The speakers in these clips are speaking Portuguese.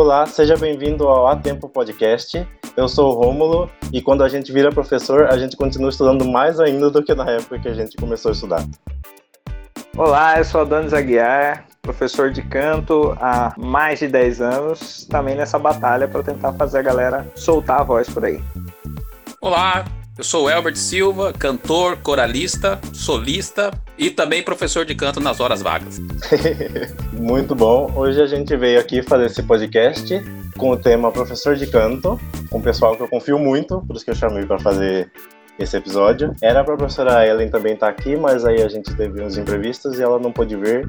Olá, seja bem-vindo ao A Tempo Podcast. Eu sou o Rômulo e quando a gente vira professor, a gente continua estudando mais ainda do que na época que a gente começou a estudar. Olá, eu sou Adonis Aguiar, professor de canto há mais de 10 anos, também nessa batalha para tentar fazer a galera soltar a voz por aí. Olá, eu sou o Elbert Silva, cantor, coralista, solista e também professor de canto nas horas vagas. Muito bom. Hoje a gente veio aqui fazer esse podcast com o tema professor de canto, com um pessoal que eu confio muito, por isso que eu chamei para fazer esse episódio. Era a professora Ellen também estar tá aqui, mas aí a gente teve uns imprevistos e ela não pôde vir.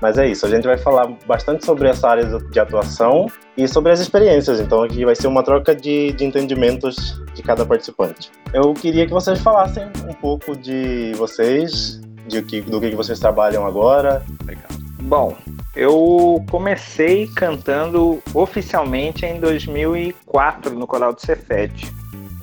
Mas é isso, a gente vai falar bastante sobre essa área de atuação e sobre as experiências. Então aqui vai ser uma troca de, de entendimentos de cada participante. Eu queria que vocês falassem um pouco de vocês, de que, do que vocês trabalham agora. Legal. Bom, eu comecei cantando oficialmente em 2004 no Coral do Cefete.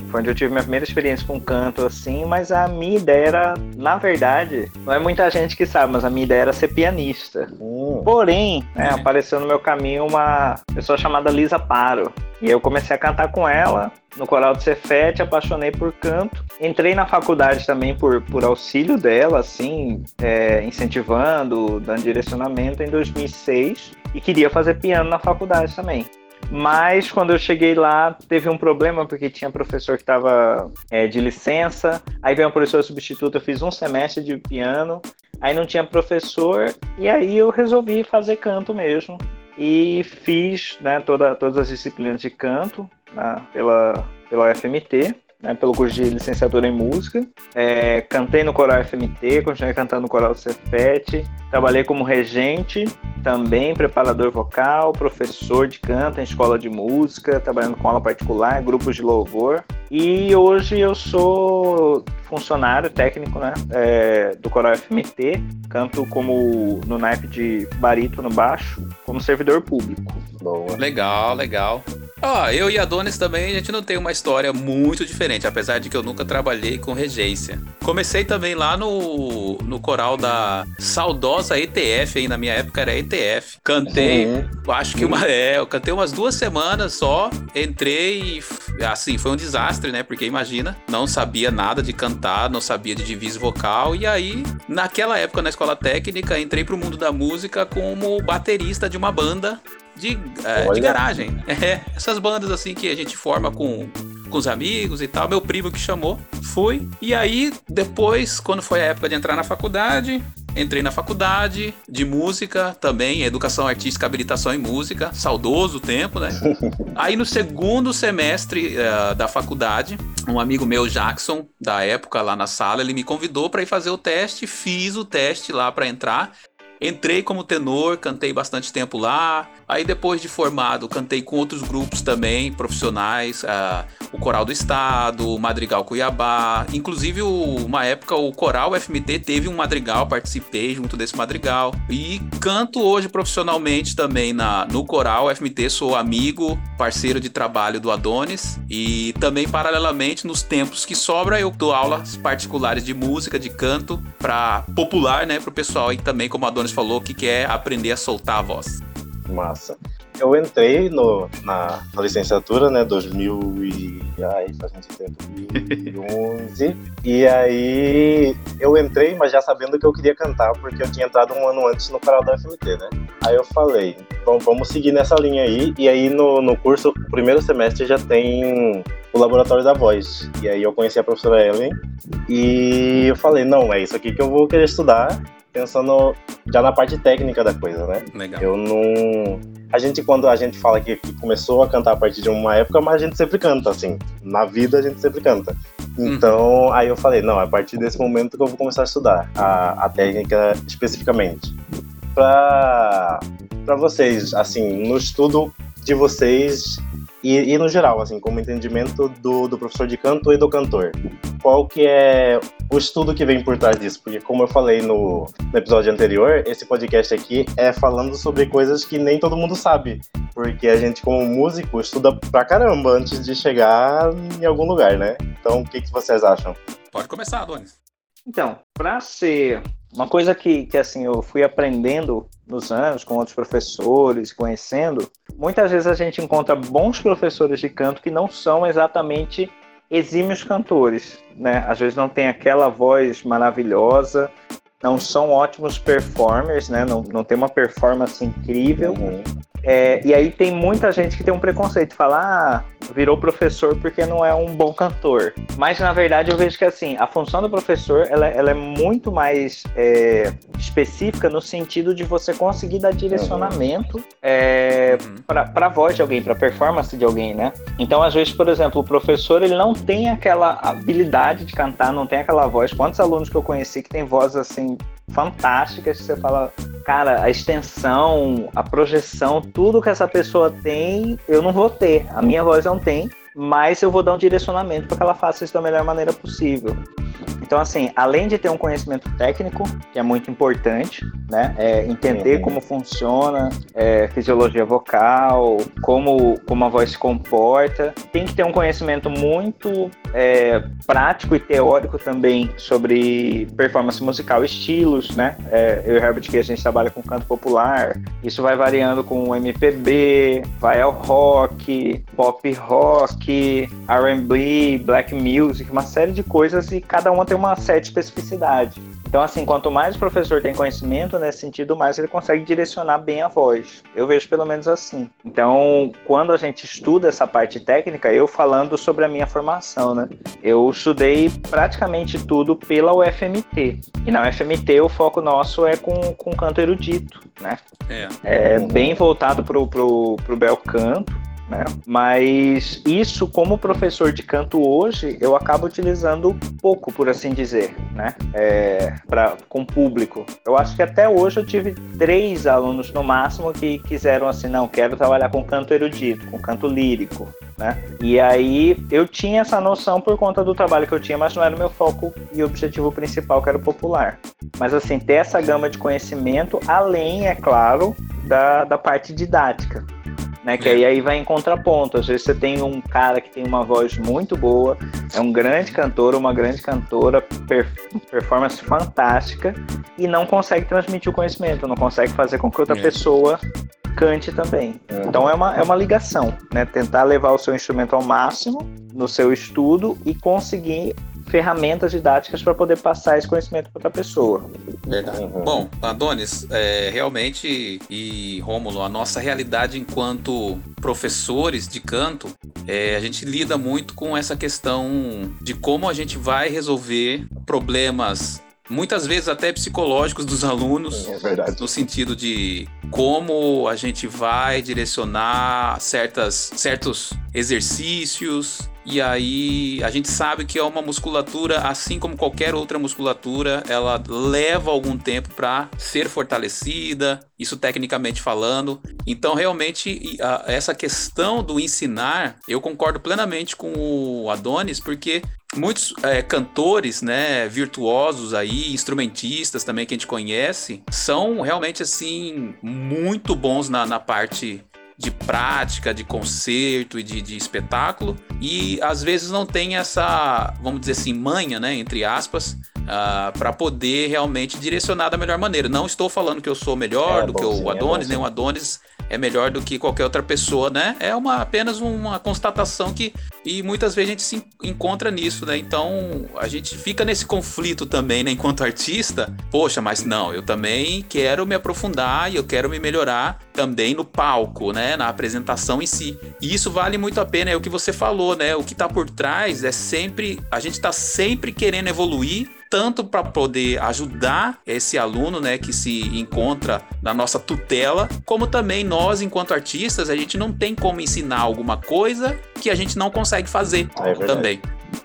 Foi onde eu tive minha primeira experiência com canto, assim, mas a minha ideia era, na verdade, não é muita gente que sabe, mas a minha ideia era ser pianista. Hum. Porém, né, apareceu no meu caminho uma pessoa chamada Lisa Paro. E eu comecei a cantar com ela no coral do Cefete, apaixonei por canto. Entrei na faculdade também por, por auxílio dela, assim, é, incentivando, dando direcionamento em 2006. E queria fazer piano na faculdade também. Mas quando eu cheguei lá, teve um problema, porque tinha professor que estava é, de licença, aí veio um professor substituto, eu fiz um semestre de piano, aí não tinha professor, e aí eu resolvi fazer canto mesmo. E fiz né, toda, todas as disciplinas de canto né, pela, pela FMT né, pelo curso de licenciatura em música. É, cantei no coral FMT, continuei cantando no coral Cefet, trabalhei como regente, também preparador vocal, professor de canto em escola de música, trabalhando com aula particular, grupos de louvor. E hoje eu sou funcionário técnico né, é, do Coral FMT, canto como no naipe de barítono baixo, como servidor público. Boa. Legal, legal. Ó, eu e Adonis também, a gente não tem uma história muito diferente, apesar de que eu nunca trabalhei com regência. Comecei também lá no, no coral da saudosa ETF, aí na minha época era ETF. Cantei, uhum. acho que uma, é, eu cantei umas duas semanas só, entrei e, assim, foi um desastre, né? Porque imagina, não sabia nada de cantar, não sabia de divisa vocal, e aí, naquela época na escola técnica, entrei pro mundo da música como baterista de uma banda de, é, de garagem. É, essas bandas assim que a gente forma com, com os amigos e tal. Meu primo que chamou, fui. E aí, depois, quando foi a época de entrar na faculdade, entrei na faculdade de música também, educação artística, habilitação em música, saudoso tempo, né? Aí no segundo semestre uh, da faculdade, um amigo meu, Jackson, da época lá na sala, ele me convidou para ir fazer o teste, fiz o teste lá para entrar. Entrei como tenor, cantei bastante tempo lá. Aí depois de formado, cantei com outros grupos também, profissionais, uh, o Coral do Estado, o Madrigal Cuiabá. Inclusive, uma época, o Coral FMT teve um madrigal, participei junto desse madrigal. E canto hoje profissionalmente também na, no Coral FMT, sou amigo, parceiro de trabalho do Adonis. E também, paralelamente, nos tempos que sobra, eu dou aulas particulares de música, de canto, para popular, né, para o pessoal aí também, como o Adonis falou, que quer aprender a soltar a voz. Massa. Eu entrei no, na, na licenciatura, né, 2000 e... Ai, faz muito tempo, 2011. e aí eu entrei, mas já sabendo que eu queria cantar, porque eu tinha entrado um ano antes no canal da FMT, né? Aí eu falei, bom, vamos seguir nessa linha aí. E aí no, no curso, primeiro semestre já tem o laboratório da voz. E aí eu conheci a professora Ellen e eu falei, não, é isso aqui que eu vou querer estudar pensando já na parte técnica da coisa, né? Legal. Eu não. A gente, quando a gente fala que, começou a cantar a partir de uma época, mas a gente sempre canta, assim. Na vida a gente sempre canta. Então, uhum. aí eu falei, não, é a partir desse momento que eu vou começar a estudar a, a técnica especificamente. Para vocês, assim, no estudo de vocês, e, e, no geral, assim, como entendimento do, do professor de canto e do cantor, qual que é o estudo que vem por trás disso? Porque como eu falei no, no episódio anterior, esse podcast aqui é falando sobre coisas que nem todo mundo sabe, porque a gente como músico estuda pra caramba antes de chegar em algum lugar, né? Então, o que, que vocês acham? Pode começar, Adonis. Então, para ser Uma coisa que, que assim eu fui aprendendo nos anos com outros professores, conhecendo, muitas vezes a gente encontra bons professores de canto que não são exatamente exímios cantores, né? Às vezes não tem aquela voz maravilhosa, não são ótimos performers, né? Não, não tem uma performance incrível. Uhum. É, e aí tem muita gente que tem um preconceito, fala, ah, virou professor porque não é um bom cantor. Mas na verdade eu vejo que assim, a função do professor ela, ela é muito mais é, específica no sentido de você conseguir dar direcionamento é, uhum. para a voz de alguém, para a performance de alguém, né? Então às vezes, por exemplo, o professor ele não tem aquela habilidade de cantar, não tem aquela voz. Quantos alunos que eu conheci que tem voz assim fantásticas, você fala, cara, a extensão, a projeção, tudo que essa pessoa tem, eu não vou ter. A minha voz não tem, mas eu vou dar um direcionamento para que ela faça isso da melhor maneira possível. Então, assim, além de ter um conhecimento técnico, que é muito importante, né? É entender uhum. como funciona é, fisiologia vocal, como, como a voz se comporta, tem que ter um conhecimento muito é, prático e teórico também sobre performance musical, estilos, né? É, eu e Herbert que a gente trabalha com canto popular, isso vai variando com MPB, vai ao rock, pop rock, R&B, black music, uma série de coisas e cada uma tem uma certa especificidade. Então, assim, quanto mais o professor tem conhecimento nesse sentido, mais ele consegue direcionar bem a voz. Eu vejo pelo menos assim. Então, quando a gente estuda essa parte técnica, eu falando sobre a minha formação, né? Eu estudei praticamente tudo pela UFMT. E na UFMT o foco nosso é com, com canto erudito, né? É. é bem voltado pro, pro, pro bel canto né? Mas isso, como professor de canto hoje, eu acabo utilizando pouco, por assim dizer, né? É, pra, com público. Eu acho que até hoje eu tive três alunos no máximo que quiseram assim, não, quero trabalhar com canto erudito, com canto lírico, né? E aí eu tinha essa noção por conta do trabalho que eu tinha, mas não era o meu foco e objetivo principal, que era o popular. Mas assim, ter essa gama de conhecimento, além, é claro, da, da parte didática né? Que aí, aí vai em contraponto. Às vezes você tem um cara que tem uma voz muito boa, é um grande cantor, uma grande cantora, per performance fantástica, e não consegue transmitir o conhecimento, não consegue fazer com que outra é. pessoa cante também. É. Então é uma, é uma ligação, né? Tentar levar o seu instrumento ao máximo no seu estudo e conseguir ferramentas didáticas para poder passar esse conhecimento para outra pessoa. Verdade. Uhum. Bom, Adonis, é, realmente, e Rômulo, a nossa realidade enquanto professores de canto, é, a gente lida muito com essa questão de como a gente vai resolver problemas muitas vezes até psicológicos dos alunos, é no sentido de como a gente vai direcionar certas, certos exercícios, e aí a gente sabe que é uma musculatura, assim como qualquer outra musculatura, ela leva algum tempo para ser fortalecida, isso tecnicamente falando. Então, realmente, essa questão do ensinar, eu concordo plenamente com o Adonis, porque muitos é, cantores, né, virtuosos aí, instrumentistas também que a gente conhece, são realmente assim muito bons na, na parte de prática, de concerto e de, de espetáculo, e às vezes não tem essa, vamos dizer assim, manha, né, entre aspas, uh, ah, para poder realmente direcionar da melhor maneira. Não estou falando que eu sou melhor é, do que o é Adonis, é nem o Adonis é melhor do que qualquer outra pessoa, né? É uma, apenas uma constatação que e muitas vezes a gente se encontra nisso, né? Então a gente fica nesse conflito também, né? Enquanto artista, poxa, mas não, eu também quero me aprofundar e eu quero me melhorar também no palco, né? Na apresentação em si. E isso vale muito a pena, é o que você falou, né? O que tá por trás é sempre a gente tá sempre querendo evoluir tanto para poder ajudar esse aluno, né, que se encontra na nossa tutela, como também nós, enquanto artistas, a gente não tem como ensinar alguma coisa que a gente não consegue fazer é também.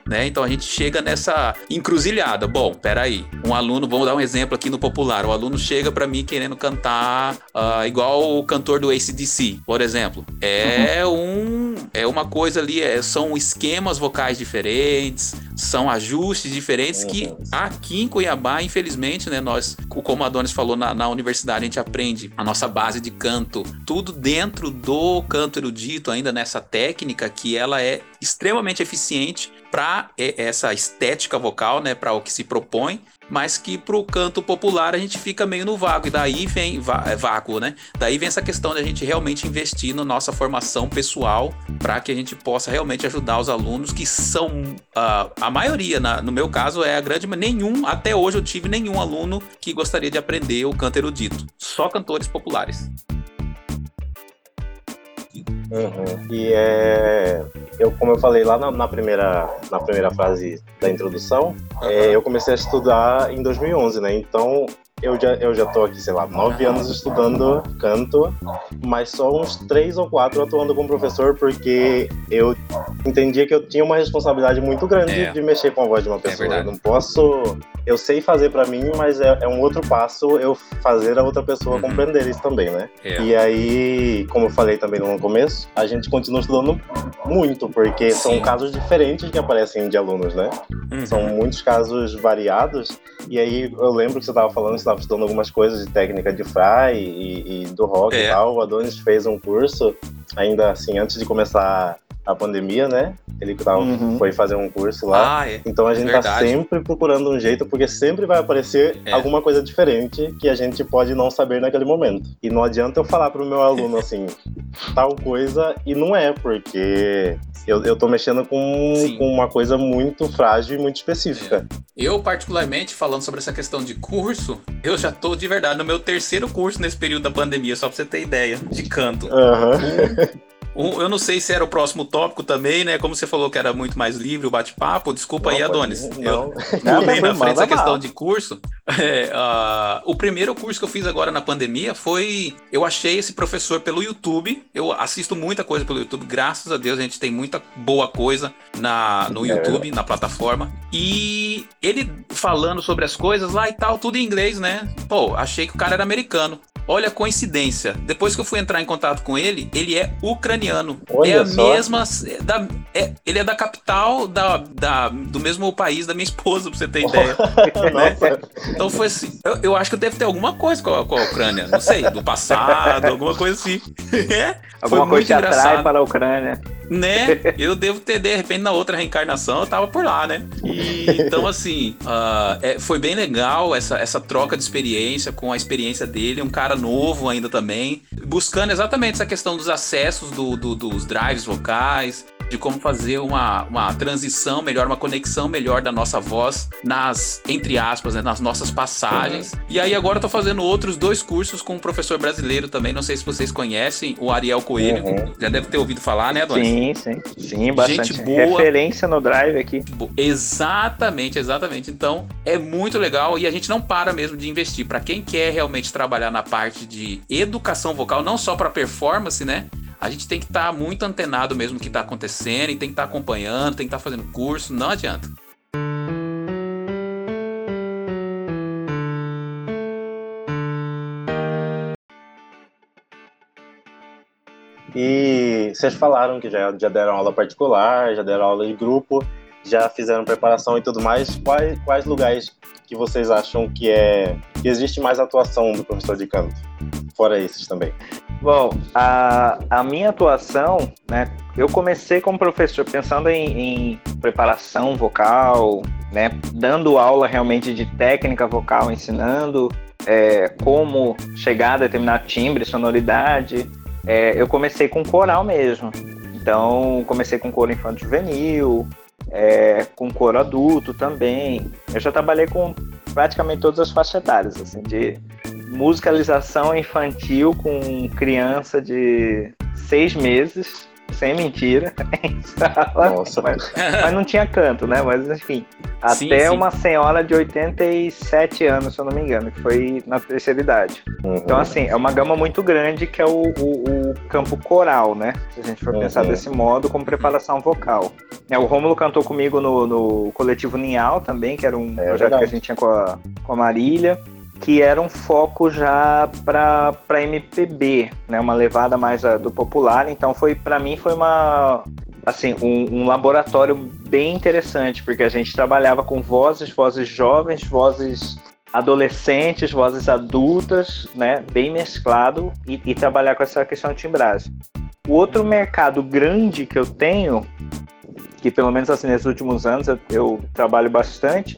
Né? Então a gente chega nessa encruzilhada. Bom, peraí, um aluno, vamos dar um exemplo aqui no popular. O aluno chega para mim querendo cantar uh, igual o cantor do ACDC, por exemplo. É uhum. um, é uma coisa ali, é, são esquemas vocais diferentes, são ajustes diferentes que aqui em Cuiabá, infelizmente, né, nós, como a Adonis falou, na, na universidade a gente aprende a nossa base de canto, tudo dentro do canto erudito, ainda nessa técnica que ela é extremamente eficiente para essa estética vocal, né, para o que se propõe, mas que pro canto popular a gente fica meio no vago e daí vem é, vácuo, né? Daí vem essa questão de a gente realmente investir na nossa formação pessoal para que a gente possa realmente ajudar os alunos que são uh, a maioria, na, no meu caso é a grande, nenhum até hoje eu tive nenhum aluno que gostaria de aprender o canto erudito, só cantores populares. Uhum. E é, eu, como eu falei lá na, na primeira, na primeira frase da introdução, uhum. é, eu comecei a estudar em 2011, né? Então eu já, eu já tô aqui, sei lá, nove anos estudando canto, mas só uns três ou quatro atuando como professor, porque eu entendia que eu tinha uma responsabilidade muito grande é. de mexer com a voz de uma é pessoa. É eu não posso. Eu sei fazer para mim, mas é, é, um outro passo eu fazer a outra pessoa uhum. compreender isso também, né? É. E aí, como eu falei também no começo, a gente continua estudando muito, porque Sim. são casos diferentes que aparecem de alunos, né? Uhum. São muitos casos variados. E aí eu lembro que você estava falando, você estava estudando algumas coisas de técnica de fry e, e do rock é. e tal. O Adonis fez um curso, ainda assim, antes de começar a pandemia, né? Ele tava, uhum. foi fazer um curso lá. Ah, é. Então a gente tá Verdade. tá sempre procurando um jeito, porque sempre vai aparecer é. alguma coisa diferente que a gente pode não saber naquele momento. E não adianta eu falar pro meu aluno assim, tal coisa, e não é, porque eu, eu tô mexendo com, com uma coisa muito frágil e muito específica. É. Eu, particularmente, falando sobre essa questão de curso, eu já tô de verdade no meu terceiro curso nesse período da pandemia, só pra você ter ideia, de canto. Uhum. Um, eu não sei se era o próximo tópico também, né? Como você falou que era muito mais livre o bate-papo. Desculpa não, aí, Adonis. Não. Eu pulei na frente essa questão de curso. É, uh, o primeiro curso que eu fiz agora na pandemia foi. Eu achei esse professor pelo YouTube. Eu assisto muita coisa pelo YouTube. Graças a Deus a gente tem muita boa coisa na, no é. YouTube, na plataforma. E ele falando sobre as coisas lá e tal, tudo em inglês, né? Pô, achei que o cara era americano. Olha a coincidência. Depois que eu fui entrar em contato com ele, ele é ucraniano. Olha é a só. mesma. É da, é, ele é da capital da, da, do mesmo país da minha esposa, pra você ter ideia. né? Então foi assim. Eu, eu, acho que deve ter alguma coisa com a, com a Ucrânia. Não sei, do passado, alguma coisa assim. é, alguma coisa que atrai para a Ucrânia né? Eu devo ter, de repente, na outra reencarnação, eu tava por lá, né? E, então, assim, uh, é, foi bem legal essa, essa troca de experiência com a experiência dele, um cara novo ainda também, buscando exatamente essa questão dos acessos do, do, dos drives vocais, de como fazer uma, uma transição melhor, uma conexão melhor da nossa voz nas, entre aspas, né, nas nossas passagens. Uhum. E aí agora eu tô fazendo outros dois cursos com um professor brasileiro também, não sei se vocês conhecem, o Ariel Coelho, uhum. já deve ter ouvido falar, né, Adonis? Sim, sim, sim, bastante. Gente boa. Referência no Drive aqui. Exatamente, exatamente. Então, é muito legal e a gente não para mesmo de investir. Para quem quer realmente trabalhar na parte de educação vocal, não só para performance, né? A gente tem que estar tá muito antenado mesmo no que está acontecendo e tem que estar tá acompanhando, tem que estar tá fazendo curso, não adianta. E vocês falaram que já, já deram aula particular, já deram aula de grupo, já fizeram preparação e tudo mais. Quais, quais lugares que vocês acham que é que existe mais atuação do professor de canto? Fora esses também. Bom, a, a minha atuação, né? Eu comecei como professor pensando em, em preparação vocal, né? Dando aula realmente de técnica vocal, ensinando é, como chegar a determinado timbre, sonoridade. É, eu comecei com coral mesmo. Então, comecei com coro infanto juvenil, é, com coro adulto também. Eu já trabalhei com praticamente todas as faixas etárias, assim, de musicalização infantil com criança de seis meses, sem mentira, Nossa. Mas, mas, não tinha canto, né? Mas enfim, até sim, sim. uma senhora de 87 anos, se eu não me engano, que foi na terceira idade. Uhum. Então, assim, é uma gama muito grande que é o, o, o campo coral, né? Se a gente for uhum. pensar desse modo, como preparação vocal. É, o Rômulo cantou comigo no, no Coletivo Ninhal também, que era um é, projeto verdade. que a gente tinha com a, com a Marília que era um foco já para MPB, né, uma levada mais a, do popular. Então foi para mim foi uma assim um, um, laboratório bem interessante porque a gente trabalhava com vozes, vozes jovens, vozes adolescentes, vozes adultas, né, bem mesclado e, e trabalhar com essa questão de timbragem. O outro mercado grande que eu tenho que pelo menos assim nesses últimos anos eu, eu trabalho bastante,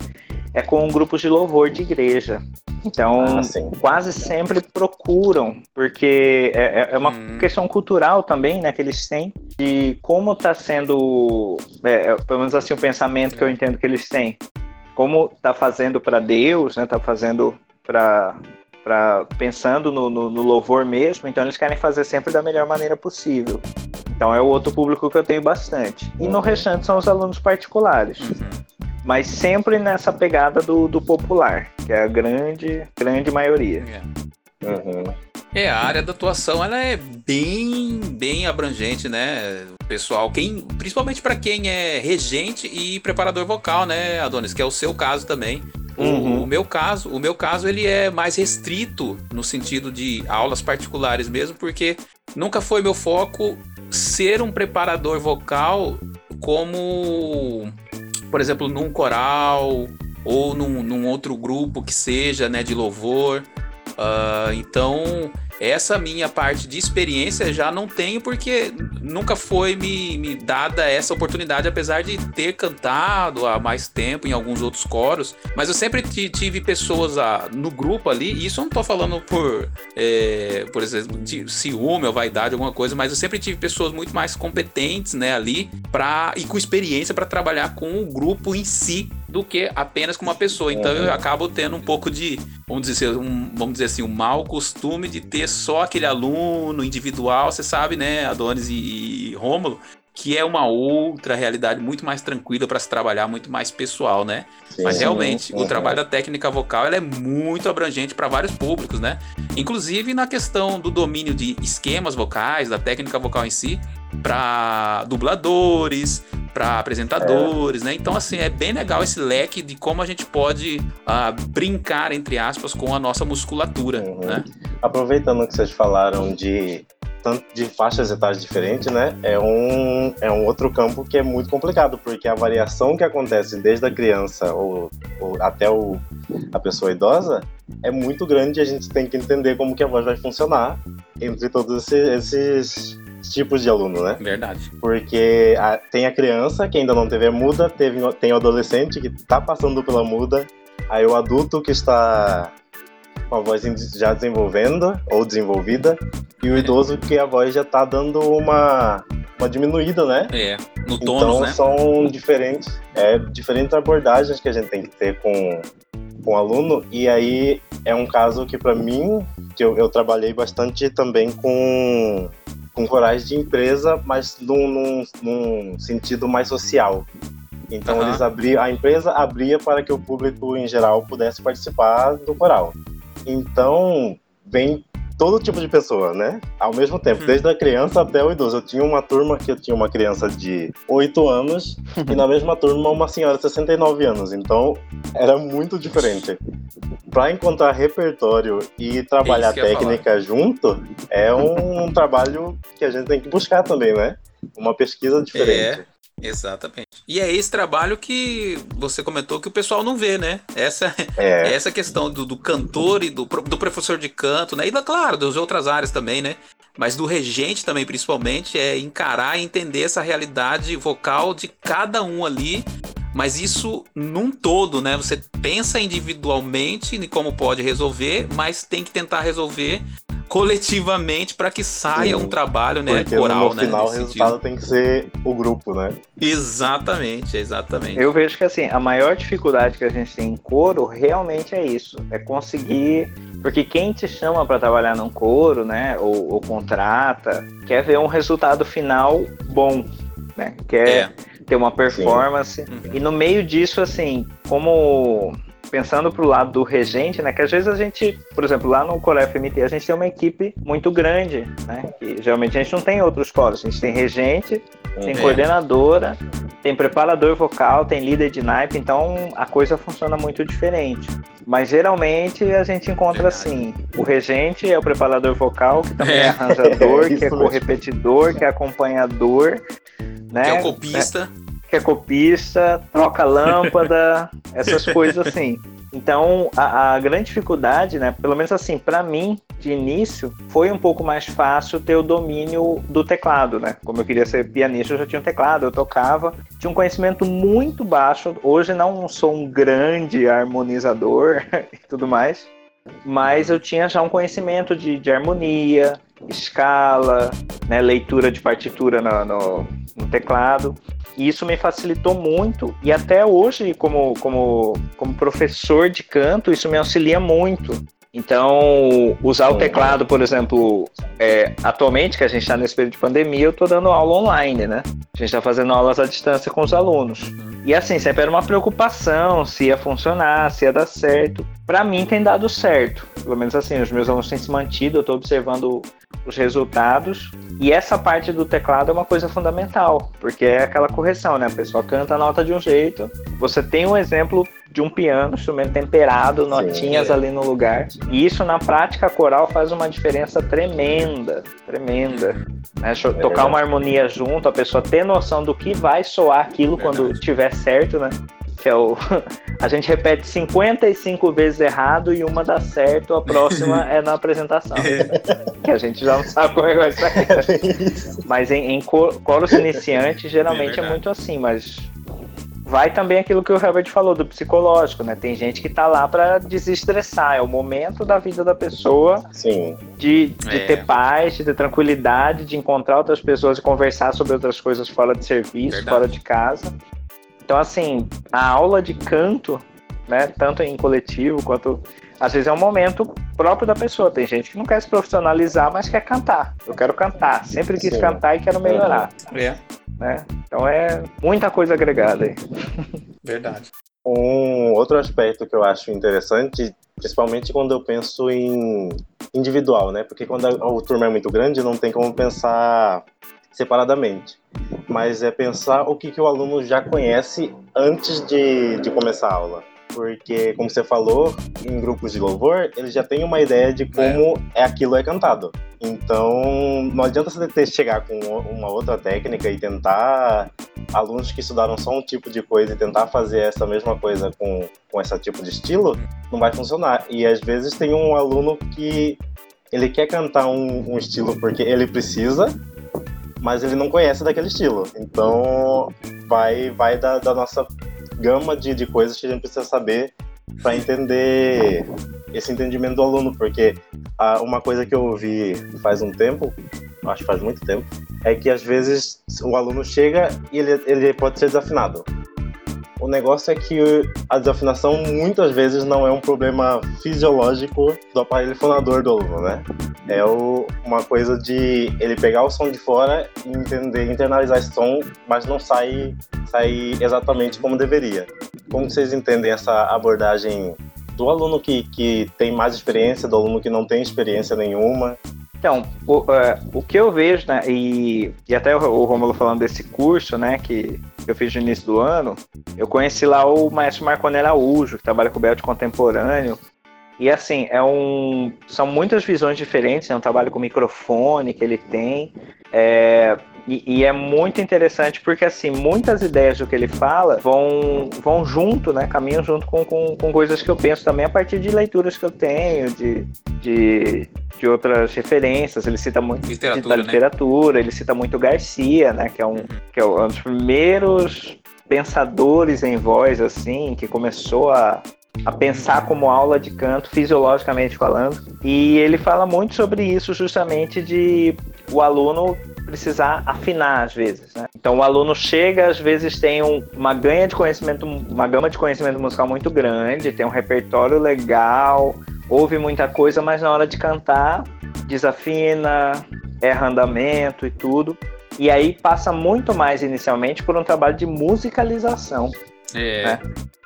é com grupos de louvor de igreja. Então, ah, quase sempre procuram, porque é, é, é uma hum. questão cultural também, né, que eles têm, de como está sendo, é, é, pelo menos assim, o pensamento que eu entendo que eles têm, como está fazendo para Deus, né, está fazendo para para pensando no, no, no, louvor mesmo, então eles querem fazer sempre da melhor maneira possível. Então é o outro público que eu tenho bastante. E no restante são os alunos particulares. Uhum. Mas sempre nessa pegada do, do popular, que é a grande, grande maioria. É. Uhum. É, a área da atuação ela é bem, bem abrangente, né? Pessoal, quem, principalmente para quem é regente e preparador vocal, né, Adonis, que é o seu caso também. Uhum. O, o, meu caso, o meu caso ele é mais restrito no sentido de aulas particulares mesmo, porque nunca foi meu foco ser um preparador vocal como, por exemplo, num coral ou num, num outro grupo que seja, né, de louvor. Uh, então essa minha parte de experiência já não tenho porque nunca foi me, me dada essa oportunidade, apesar de ter cantado há mais tempo em alguns outros coros. Mas eu sempre tive pessoas ah, no grupo ali, e isso eu não tô falando por, é, por exemplo, de ciúme ou vaidade, alguma coisa, mas eu sempre tive pessoas muito mais competentes né, ali pra, e com experiência para trabalhar com o grupo em si do que apenas com uma pessoa. Então eu acabo tendo um pouco de, vamos dizer, um, vamos dizer assim, um mau costume de ter só aquele aluno individual, você sabe, né, Adonis e, e Rômulo, que é uma outra realidade muito mais tranquila para se trabalhar, muito mais pessoal, né? Sim, Mas realmente, sim, o trabalho da técnica vocal é muito abrangente para vários públicos, né? Inclusive na questão do domínio de esquemas vocais, da técnica vocal em si, para dubladores, para apresentadores, é. né? Então, assim, é bem legal esse leque de como a gente pode uh, brincar, entre aspas, com a nossa musculatura, uhum. né? Aproveitando que vocês falaram de tanto de faixas etárias diferentes, né? É um, é um outro campo que é muito complicado, porque a variação que acontece desde a criança ou, ou até o, a pessoa idosa é muito grande e a gente tem que entender como que a voz vai funcionar entre todos esses, esses tipos de aluno, né? Verdade. Porque a, tem a criança que ainda não teve a muda, teve, tem o adolescente que está passando pela muda, aí o adulto que está com a voz já desenvolvendo ou desenvolvida, e o idoso que a voz já está dando uma, uma diminuída, né? É, no tônus, então, né? são diferentes, é, diferentes abordagens que a gente tem que ter com, com o aluno, e aí é um caso que para mim, que eu, eu trabalhei bastante também com com corais de empresa, mas num, num, num sentido mais social. Então uhum. eles abriam, a empresa abria para que o público em geral pudesse participar do coral. Então vem todo tipo de pessoa, né? Ao mesmo tempo, uhum. desde a criança até o idoso. Eu tinha uma turma que eu tinha uma criança de 8 anos e na mesma turma uma senhora de 69 anos. Então era muito diferente para encontrar repertório e trabalhar é técnica junto é um trabalho que a gente tem que buscar também, né? Uma pesquisa diferente. É. Exatamente. E é esse trabalho que você comentou que o pessoal não vê, né? Essa é. essa questão do, do, cantor e do, do professor de canto, né? E, claro, das outras áreas também, né? Mas do regente também, principalmente, é encarar e entender essa realidade vocal de cada um ali mas isso num todo, né? Você pensa individualmente em como pode resolver, mas tem que tentar resolver coletivamente para que saia Sim, um trabalho, né, porque coral, no né? final o resultado sentido. tem que ser o grupo, né? Exatamente, exatamente. Eu vejo que assim, a maior dificuldade que a gente tem em coro realmente é isso, é conseguir porque quem te chama para trabalhar num coro, né, ou, ou, contrata, quer ver um resultado final bom, né? Quer é ter uma performance. Sim. E no meio disso, assim, como pensando pro lado do regente, né? Que às vezes a gente, por exemplo, lá no Core FMT, a gente tem uma equipe muito grande, né? Que geralmente a gente não tem outros coros. A gente tem regente, tem uhum. coordenadora, tem preparador vocal, tem líder de naipe, então a coisa funciona muito diferente. Mas geralmente a gente encontra assim: o regente é o preparador vocal, que também é, é arranjador, é que é correpetidor, que é acompanhador, né? Que é o copista. Que é copista, troca lâmpada, essas coisas assim. Então, a, a, grande dificuldade, né, pelo menos assim, para mim, de início, foi um pouco mais fácil ter o domínio do teclado, né? Como eu queria ser pianista, eu já tinha um teclado, eu tocava, tinha um conhecimento muito baixo. Hoje não sou um grande harmonizador e tudo mais, mas eu tinha já um conhecimento de, de harmonia, escala, né, leitura de partitura no, no, no, teclado. E isso me facilitou muito. E até hoje, como, como, como professor de canto, isso me auxilia muito. Então, usar o teclado, por exemplo, é, atualmente, que a gente está nesse período de pandemia, eu estou dando aula online, né? A gente está fazendo aulas à distância com os alunos. E assim, sempre era uma preocupação se ia funcionar, se ia dar certo. Para mim tem dado certo. Pelo menos assim, os meus alunos têm se mantido, eu estou observando os resultados. E essa parte do teclado é uma coisa fundamental, porque é aquela correção, né? A pessoa canta a nota de um jeito, você tem um exemplo de um piano, instrumento temperado, notinhas Sim. ali no lugar. E isso na prática coral faz uma diferença tremenda, tremenda. Né? É Tocar uma harmonia junto, a pessoa ter noção do que vai soar aquilo quando estiver certo, né? Que é o. A gente repete 55 vezes errado e uma dá certo, a próxima é na apresentação. que a gente já não sabe como é que vai sair. Mas em, em coros iniciantes, geralmente é, é muito assim, mas vai também aquilo que o Herbert falou do psicológico, né? Tem gente que tá lá para desestressar, é o momento da vida da pessoa Sim. de, de é. ter paz, de ter tranquilidade, de encontrar outras pessoas e conversar sobre outras coisas fora de serviço, Verdade. fora de casa. Então, assim, a aula de canto, né, tanto em coletivo quanto. Às vezes é um momento próprio da pessoa. Tem gente que não quer se profissionalizar, mas quer cantar. Eu quero cantar. Sempre quis Sim. cantar e quero melhorar. É. Né? Então é muita coisa agregada aí. Verdade. Um outro aspecto que eu acho interessante, principalmente quando eu penso em individual, né? Porque quando a, turma é muito grande, não tem como pensar separadamente, mas é pensar o que, que o aluno já conhece antes de, de começar a aula. Porque, como você falou, em grupos de louvor, ele já tem uma ideia de como é, é aquilo é cantado. Então, não adianta você chegar com uma outra técnica e tentar alunos que estudaram só um tipo de coisa e tentar fazer essa mesma coisa com, com esse tipo de estilo, não vai funcionar. E às vezes tem um aluno que ele quer cantar um, um estilo porque ele precisa, mas ele não conhece daquele estilo. Então, vai, vai da, da nossa gama de, de coisas que a gente precisa saber para entender esse entendimento do aluno, porque ah, uma coisa que eu ouvi faz um tempo, acho que faz muito tempo, é que às vezes o aluno chega e ele, ele pode ser desafinado. O negócio é que a desafinação muitas vezes não é um problema fisiológico do aparelho fonador do aluno, né? É o, uma coisa de ele pegar o som de fora e entender, internalizar esse som, mas não sai, sai exatamente como deveria. Como vocês entendem essa abordagem do aluno que, que tem mais experiência, do aluno que não tem experiência nenhuma? Então, o, uh, o que eu vejo, né, e, e até o, o Romulo falando desse curso, né, que eu fiz no início do ano, eu conheci lá o maestro Marconi Araújo, que trabalha com o Belt Contemporâneo, e assim, é um, são muitas visões diferentes, é um trabalho com microfone que ele tem, é, e, e, é muito interessante porque, assim, muitas ideias do que ele fala vão, vão junto, né? Caminham junto com, com, com coisas que eu penso também a partir de leituras que eu tenho, de, de, de outras referências. Ele cita muito literatura, da literatura, né? ele cita muito Garcia, né? Que é um, que é um dos primeiros pensadores em voz, assim, que começou a, a pensar como aula de canto, fisiologicamente falando. E ele fala muito sobre isso, justamente de o aluno precisar afinar às vezes. Né? Então o aluno chega, às vezes tem um, uma ganha de conhecimento, uma gama de conhecimento musical muito grande, tem um repertório legal, ouve muita coisa, mas na hora de cantar desafina, erra andamento e tudo. E aí passa muito mais inicialmente por um trabalho de musicalização. É. Né?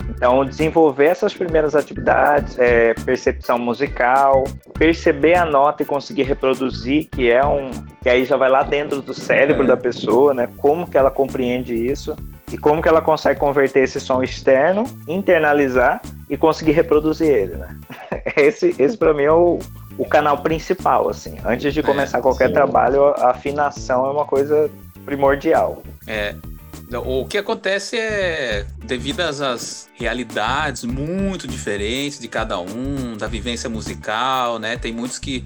Então, desenvolver essas primeiras atividades, é, percepção musical, perceber a nota e conseguir reproduzir, que é um. que aí já vai lá dentro do cérebro é. da pessoa, né? Como que ela compreende isso e como que ela consegue converter esse som externo, internalizar e conseguir reproduzir ele, né? Esse, esse para mim é o, o canal principal, assim. Antes de começar é, qualquer sim. trabalho, a afinação é uma coisa primordial. É, o que acontece é, devido às realidades muito diferentes de cada um, da vivência musical, né? Tem muitos que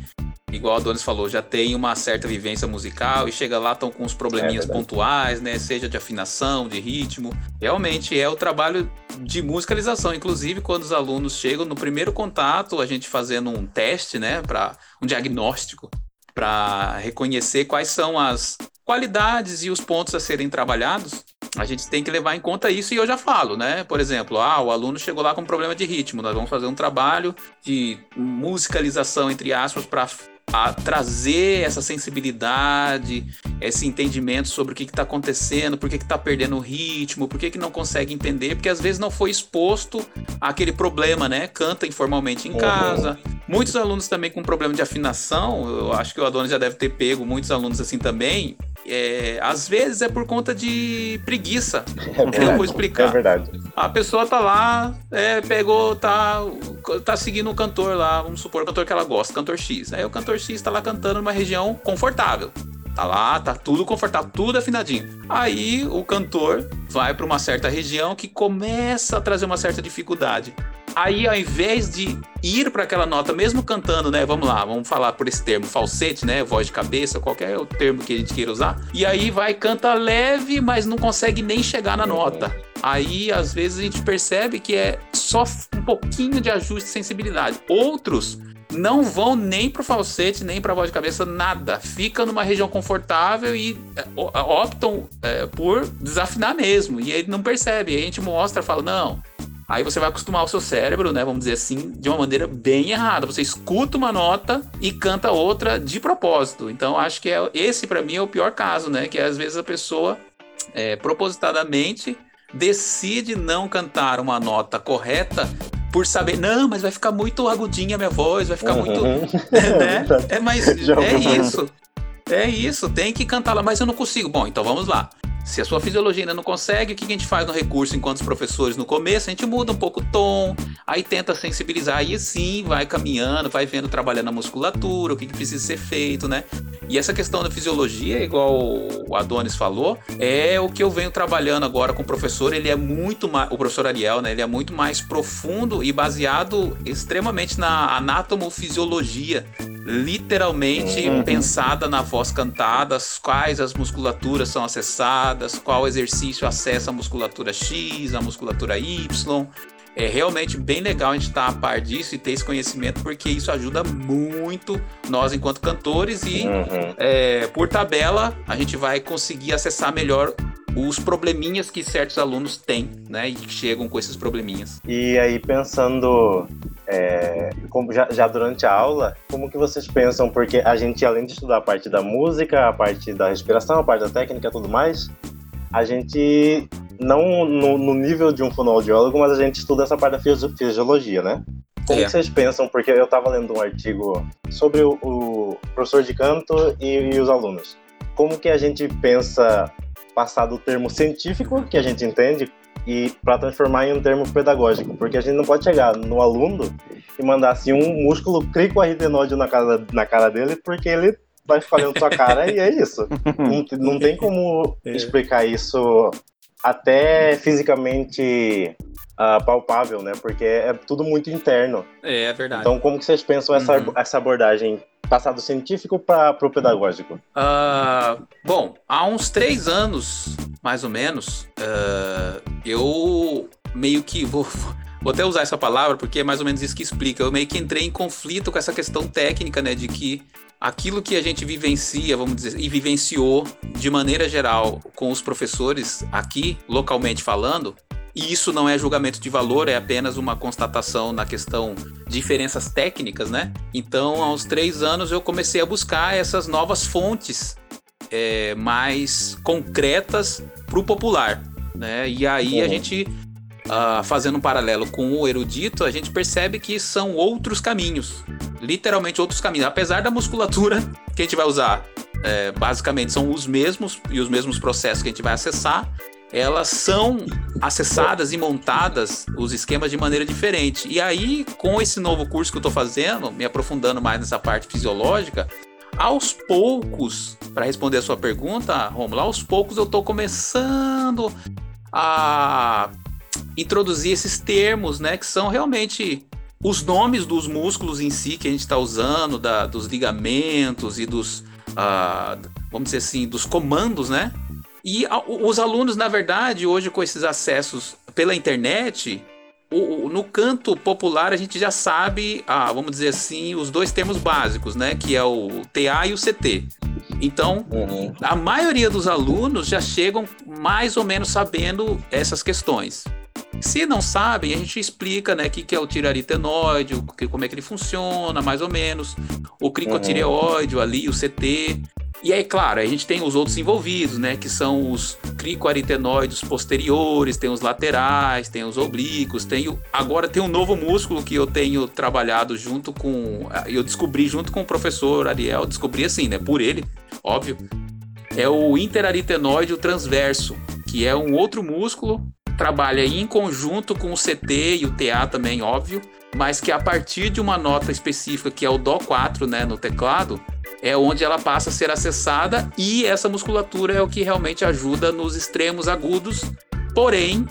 igual a Donis falou, já tem uma certa vivência musical e chega lá estão com uns probleminhas é pontuais, né? Seja de afinação, de ritmo. Realmente é o trabalho de musicalização. Inclusive, quando os alunos chegam no primeiro contato, a gente fazendo um teste, né? Para um diagnóstico, para reconhecer quais são as qualidades e os pontos a serem trabalhados a gente tem que levar em conta isso e eu já falo, né? Por exemplo, ah, o aluno chegou lá com problema de ritmo, nós vamos fazer um trabalho de musicalização, entre aspas, para trazer essa sensibilidade, esse entendimento sobre o que está acontecendo, por que está perdendo o ritmo, por que, que não consegue entender, porque às vezes não foi exposto àquele problema, né? Canta informalmente em uhum. casa. Muitos alunos também com problema de afinação, eu acho que o Adonis já deve ter pego muitos alunos assim também, é, às vezes é por conta de preguiça. É verdade, eu vou explicar. É verdade. A pessoa tá lá, é, pegou, tá, tá seguindo o cantor lá, vamos supor o cantor que ela gosta, cantor X. Aí o cantor X tá lá cantando numa região confortável. Tá lá, tá tudo confortável, tudo afinadinho. Aí o cantor vai para uma certa região que começa a trazer uma certa dificuldade. Aí, ao invés de ir para aquela nota, mesmo cantando, né? Vamos lá, vamos falar por esse termo, falsete, né? Voz de cabeça, qualquer o termo que a gente queira usar. E aí vai, canta leve, mas não consegue nem chegar na nota. Aí, às vezes, a gente percebe que é só um pouquinho de ajuste de sensibilidade. Outros não vão nem pro falsete, nem pra voz de cabeça, nada. Fica numa região confortável e é, optam é, por desafinar mesmo. E ele não percebe. Aí a gente mostra, fala, não. Aí você vai acostumar o seu cérebro, né? Vamos dizer assim, de uma maneira bem errada. Você escuta uma nota e canta outra de propósito. Então, acho que é, esse para mim é o pior caso, né? Que é, às vezes a pessoa é, propositadamente decide não cantar uma nota correta por saber, não, mas vai ficar muito agudinha a minha voz, vai ficar uhum. muito. né? É, mas é isso. É isso, tem que cantar lá, mas eu não consigo. Bom, então vamos lá. Se a sua fisiologia ainda não consegue, o que a gente faz no recurso enquanto os professores no começo? A gente muda um pouco o tom, aí tenta sensibilizar, aí sim vai caminhando, vai vendo, trabalhando a musculatura, o que, que precisa ser feito, né? E essa questão da fisiologia, igual o Adonis falou, é o que eu venho trabalhando agora com o professor. Ele é muito mais, o professor Ariel, né? Ele é muito mais profundo e baseado extremamente na anatomofisiologia literalmente uhum. pensada na voz cantada, quais as musculaturas são acessadas, qual exercício acessa a musculatura X, a musculatura Y. É realmente bem legal a gente estar tá a par disso e ter esse conhecimento, porque isso ajuda muito nós enquanto cantores e, uhum. é, por tabela, a gente vai conseguir acessar melhor os probleminhas que certos alunos têm, né, e que chegam com esses probleminhas. E aí pensando, é, como já, já, durante a aula, como que vocês pensam? Porque a gente além de estudar a parte da música, a parte da respiração, a parte da técnica, e tudo mais, a gente não no, no, nível de um fonoaudiólogo, mas a gente estuda essa parte da fisiologia, né? Como é. vocês pensam? Porque eu estava lendo um artigo sobre o, o professor de canto e, e os alunos. Como que a gente pensa passar do termo científico, que a gente entende, e para transformar em um termo pedagógico, porque a gente não pode chegar no aluno e mandar assim um músculo cricoarridenóide na cara, na cara dele, porque ele vai ficar olhando sua cara e é isso. Não, não tem como é. explicar isso até fisicamente uh, palpável, né? Porque é tudo muito interno. É, é verdade. Então, como que vocês pensam essa, uhum. essa abordagem passado científico para o pedagógico? Uh, bom, há uns três anos, mais ou menos, uh, eu meio que vou, vou até usar essa palavra porque é mais ou menos isso que explica. Eu meio que entrei em conflito com essa questão técnica, né, de que aquilo que a gente vivencia, vamos dizer, e vivenciou de maneira geral com os professores aqui, localmente falando, e isso não é julgamento de valor, é apenas uma constatação na questão de diferenças técnicas, né? Então, aos três anos, eu comecei a buscar essas novas fontes é, mais concretas para o popular, né? E aí uhum. a gente, uh, fazendo um paralelo com o erudito, a gente percebe que são outros caminhos, literalmente outros caminhos. Apesar da musculatura que a gente vai usar, é, basicamente são os mesmos e os mesmos processos que a gente vai acessar, elas são acessadas e montadas os esquemas de maneira diferente. E aí, com esse novo curso que eu estou fazendo, me aprofundando mais nessa parte fisiológica, aos poucos, para responder a sua pergunta, Romulo, aos poucos eu estou começando a introduzir esses termos, né, que são realmente os nomes dos músculos em si que a gente está usando, da, dos ligamentos e dos, uh, vamos dizer assim, dos comandos, né? E a, os alunos, na verdade, hoje com esses acessos pela internet, o, no canto popular a gente já sabe, ah, vamos dizer assim, os dois termos básicos, né? Que é o TA e o CT. Então, uhum. a maioria dos alunos já chegam mais ou menos sabendo essas questões. Se não sabem, a gente explica, né, o que, que é o tiraritenoide, o, que, como é que ele funciona, mais ou menos, o cricotireoide, uhum. ali, o CT. E aí, claro, a gente tem os outros envolvidos, né? Que são os cricoaritenoides posteriores, tem os laterais, tem os oblíquos, tem o... agora tem um novo músculo que eu tenho trabalhado junto com. Eu descobri junto com o professor Ariel, descobri assim, né? Por ele, óbvio. É o interaritenoide transverso, que é um outro músculo, trabalha em conjunto com o CT e o TA também, óbvio, mas que a partir de uma nota específica, que é o Dó4, né, no teclado, é onde ela passa a ser acessada e essa musculatura é o que realmente ajuda nos extremos agudos. Porém,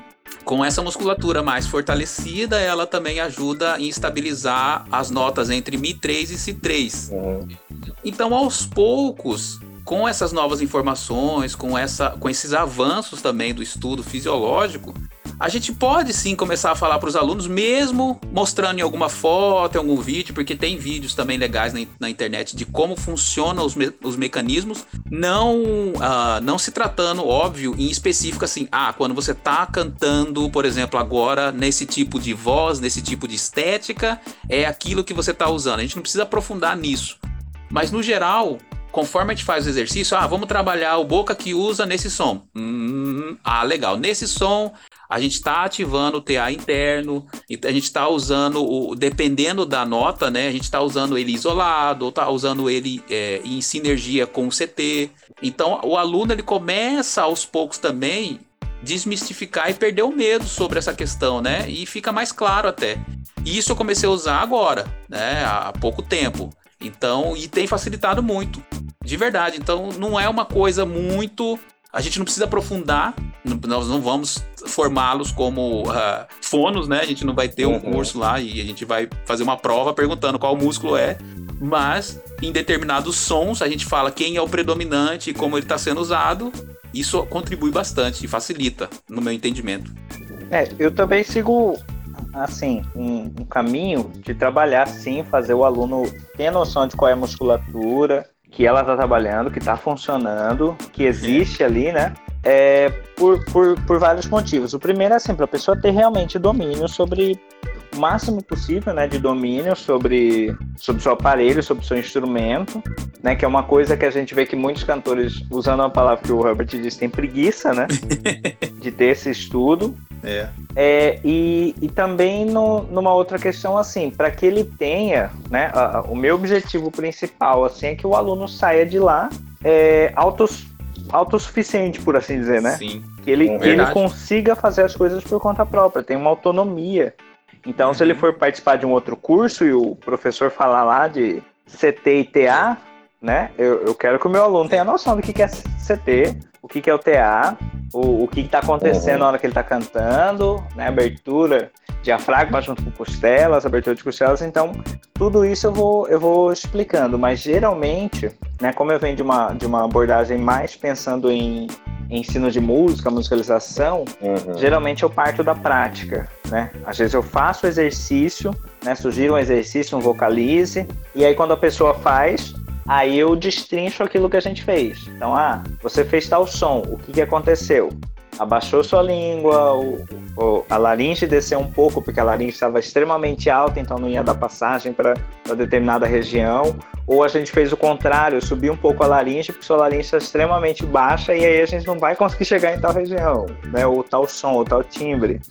com essa musculatura mais fortalecida, ela também ajuda em estabilizar as notas entre Mi3 e Si3. Uhum. Então, aos poucos, com essas novas informações, com, essa, com esses avanços também do estudo fisiológico, a gente pode sim começar a falar para os alunos, mesmo mostrando em alguma foto, em algum vídeo, porque tem vídeos também legais na, na internet de como funcionam os, me, os mecanismos, não, uh, não se tratando, óbvio, em específico assim, ah, quando você está cantando, por exemplo, agora nesse tipo de voz, nesse tipo de estética, é aquilo que você está usando. A gente não precisa aprofundar nisso. Mas no geral, conforme a gente faz o exercício, ah, vamos trabalhar o boca que usa nesse som. Hum, ah, legal. Nesse som, a gente está ativando o TA interno, a gente está usando, o, dependendo da nota, né? A gente está usando ele isolado, ou está usando ele é, em sinergia com o CT. Então, o aluno ele começa aos poucos também desmistificar e perder o medo sobre essa questão, né? E fica mais claro até. Isso eu comecei a usar agora, né? Há pouco tempo. Então, e tem facilitado muito, de verdade. Então, não é uma coisa muito a gente não precisa aprofundar, nós não vamos formá-los como uh, fonos, né? A gente não vai ter um uhum. curso lá e a gente vai fazer uma prova perguntando qual músculo é, mas em determinados sons a gente fala quem é o predominante e como ele está sendo usado. Isso contribui bastante e facilita, no meu entendimento. É, eu também sigo assim, um, um, caminho de trabalhar sim, fazer o aluno ter noção de qual é a musculatura, que ela está trabalhando, que está funcionando, que existe ali, né? É, por, por, por vários motivos. O primeiro é assim, para a pessoa ter realmente domínio sobre máximo possível né, de domínio sobre, sobre seu aparelho, sobre o seu instrumento, né, que é uma coisa que a gente vê que muitos cantores, usando a palavra que o Herbert disse, tem preguiça né, de ter esse estudo. É. é e, e também no, numa outra questão, assim, para que ele tenha, né, a, o meu objetivo principal, assim, é que o aluno saia de lá é, autos, autossuficiente, por assim dizer, né? Sim. Que ele, que ele consiga fazer as coisas por conta própria, tem uma autonomia. Então, se ele uhum. for participar de um outro curso e o professor falar lá de CT e TA, né? Eu, eu quero que o meu aluno tenha noção do que, que é CT, o que, que é o TA, o, o que está acontecendo uhum. na hora que ele está cantando, né? Abertura, diafragma junto com costelas, abertura de costelas. Então, tudo isso eu vou, eu vou explicando. Mas geralmente, né? Como eu venho de uma, de uma abordagem mais pensando em ensino de música, musicalização, uhum. geralmente eu parto da prática, né? Às vezes eu faço o exercício, né? Sugiro um exercício, um vocalize, e aí quando a pessoa faz, Aí eu destrincho aquilo que a gente fez. Então, ah, você fez tal som, o que, que aconteceu? Abaixou sua língua, o, o, a laringe desceu um pouco, porque a laringe estava extremamente alta, então não ia dar passagem para determinada região. Ou a gente fez o contrário, subiu um pouco a laringe, porque sua laringe está extremamente baixa, e aí a gente não vai conseguir chegar em tal região, né? ou tal som, ou tal timbre.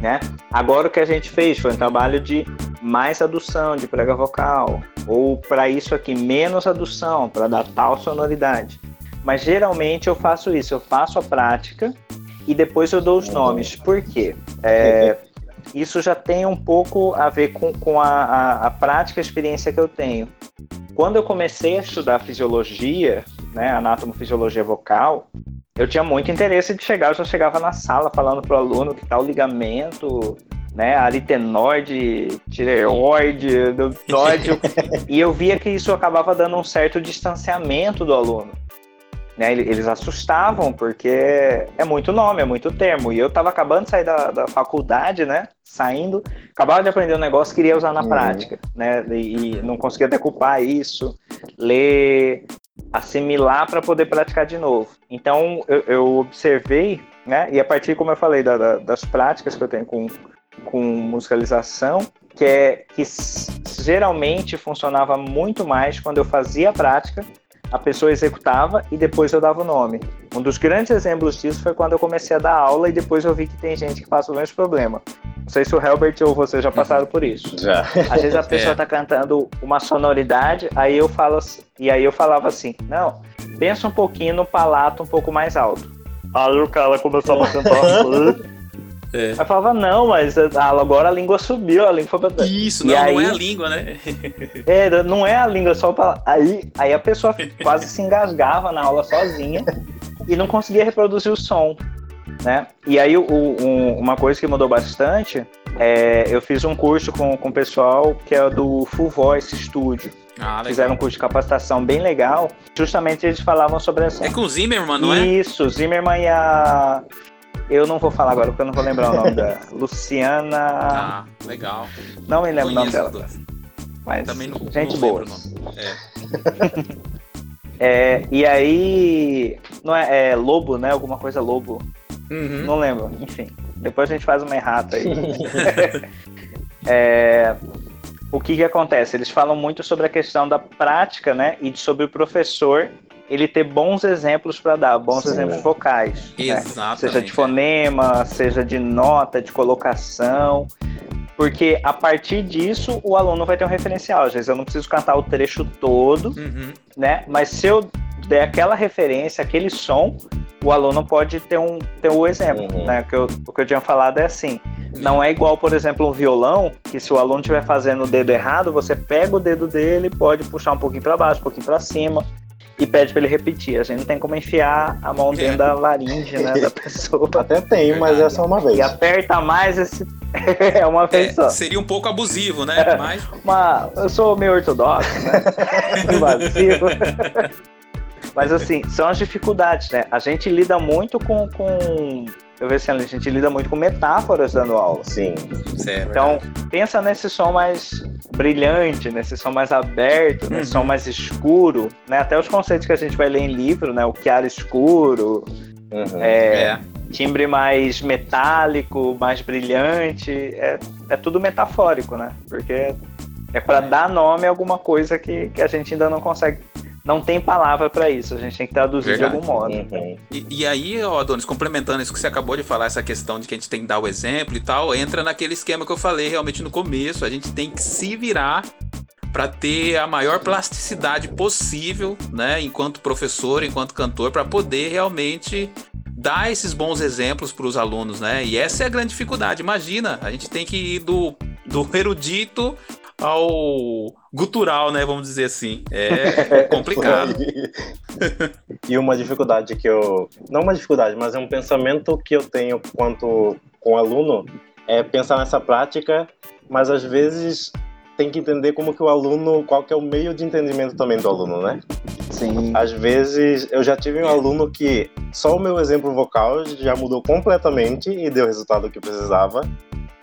Né? Agora o que a gente fez foi um trabalho de mais adução de prega vocal, ou para isso aqui menos adução, para dar tal sonoridade. Mas geralmente eu faço isso, eu faço a prática e depois eu dou os nomes. Por quê? É, isso já tem um pouco a ver com, com a, a, a prática, a experiência que eu tenho. Quando eu comecei a estudar fisiologia, né, anatomofisiologia vocal, eu tinha muito interesse de chegar, eu já chegava na sala falando para o aluno que tal ligamento né? Aritenoide, tireoide, nódio. e eu via que isso acabava dando um certo distanciamento do aluno. Né, eles assustavam, porque é muito nome, é muito termo. E eu estava acabando de sair da, da, faculdade, né? Saindo, acabava de aprender um negócio queria usar na uhum. prática, né? E, e, não conseguia decupar isso, ler, assimilar para poder praticar de novo. Então eu, eu, observei, né? E a partir, como eu falei, da, da, das práticas que eu tenho com, com musicalização, que é que geralmente funcionava muito mais quando eu fazia a prática a pessoa executava e depois eu dava o nome. Um dos grandes exemplos disso foi quando eu comecei a dar aula e depois eu vi que tem gente que passa o mesmo problema. Não sei se o Helbert ou você já passaram por isso. Já. Às vezes a pessoa está é. cantando uma sonoridade, aí eu falo e aí eu falava assim, não, pensa um pouquinho no palato um pouco mais alto. Aí o cara começava a cantar É. Aí falava, não, mas agora a língua subiu, a língua foi pra... Isso, não, aí, não é a língua, né? é, não é a língua, só pra... aí, aí a pessoa quase se engasgava na aula sozinha e não conseguia reproduzir o som, né? E aí o, um, uma coisa que mudou bastante é, eu fiz um curso com, com o pessoal que é do Full Voice Studio. Ah, Fizeram um curso de capacitação bem legal. Justamente eles falavam sobre essa. É com o Zimmerman, não é? Isso, Zimmerman e a eu não vou falar agora porque eu não vou lembrar o nome dela. Luciana. Ah, legal. Não me lembro o nome dela. Mas Também não, gente não boa. É. é. e aí. Não é, é, Lobo, né? Alguma coisa Lobo. Uhum. Não lembro. Enfim. Depois a gente faz uma errata aí. é, o que, que acontece? Eles falam muito sobre a questão da prática, né? E sobre o professor ele ter bons exemplos para dar, bons Sim. exemplos vocais. Exatamente. Né? Seja de fonema, seja de nota, de colocação. Porque a partir disso o aluno vai ter um referencial. Às vezes eu não preciso cantar o trecho todo, uhum. né? Mas se eu der aquela referência, aquele som, o aluno pode ter um, ter um exemplo. Uhum. Né? O, que eu, o que eu tinha falado é assim. Não é igual, por exemplo, um violão, que se o aluno estiver fazendo o dedo errado, você pega o dedo dele, pode puxar um pouquinho para baixo, um pouquinho para cima e pede para ele repetir. A gente não tem como enfiar a mão dentro da laringe né, da pessoa. Até tem, mas é só uma vez. E aperta mais esse. é uma vez é, só. Seria um pouco abusivo, né? É, mas... uma... Eu sou meio ortodoxo, né? Invasivo. mas assim, são as dificuldades, né? A gente lida muito com, com eu vejo assim, a gente lida muito com metáforas dando aula. Sim. Certo. Então, pensa nesse som mais brilhante, nesse som mais aberto, uhum. nesse som mais escuro, né? Até os conceitos que a gente vai ler em livro, né? O chiaro escuro, uhum. é, é. timbre mais metálico, mais brilhante, é, é tudo metafórico, né? Porque é para é. dar nome a alguma coisa que, que a gente ainda não consegue não tem palavra para isso, a gente tem que traduzir Verdade. de algum modo. Uhum. E, e, aí, ó, Adonis, complementando isso que você acabou de falar, essa questão de que a gente tem que dar o exemplo e tal, entra naquele esquema que eu falei realmente no começo, a gente tem que se virar para ter a maior plasticidade possível, né, enquanto professor, enquanto cantor, para poder realmente dar esses bons exemplos para os alunos, né? E essa é a grande dificuldade. Imagina, a gente tem que ir do, do erudito ao gutural, né? Vamos dizer assim. É complicado. e uma dificuldade que eu. Não uma dificuldade, mas é um pensamento que eu tenho quanto com o aluno é pensar nessa prática, mas às vezes tem que entender como que o aluno, qual que é o meio de entendimento também do aluno, né? Sim. Às vezes eu já tive um aluno que só o meu exemplo vocal já mudou completamente e deu o resultado que precisava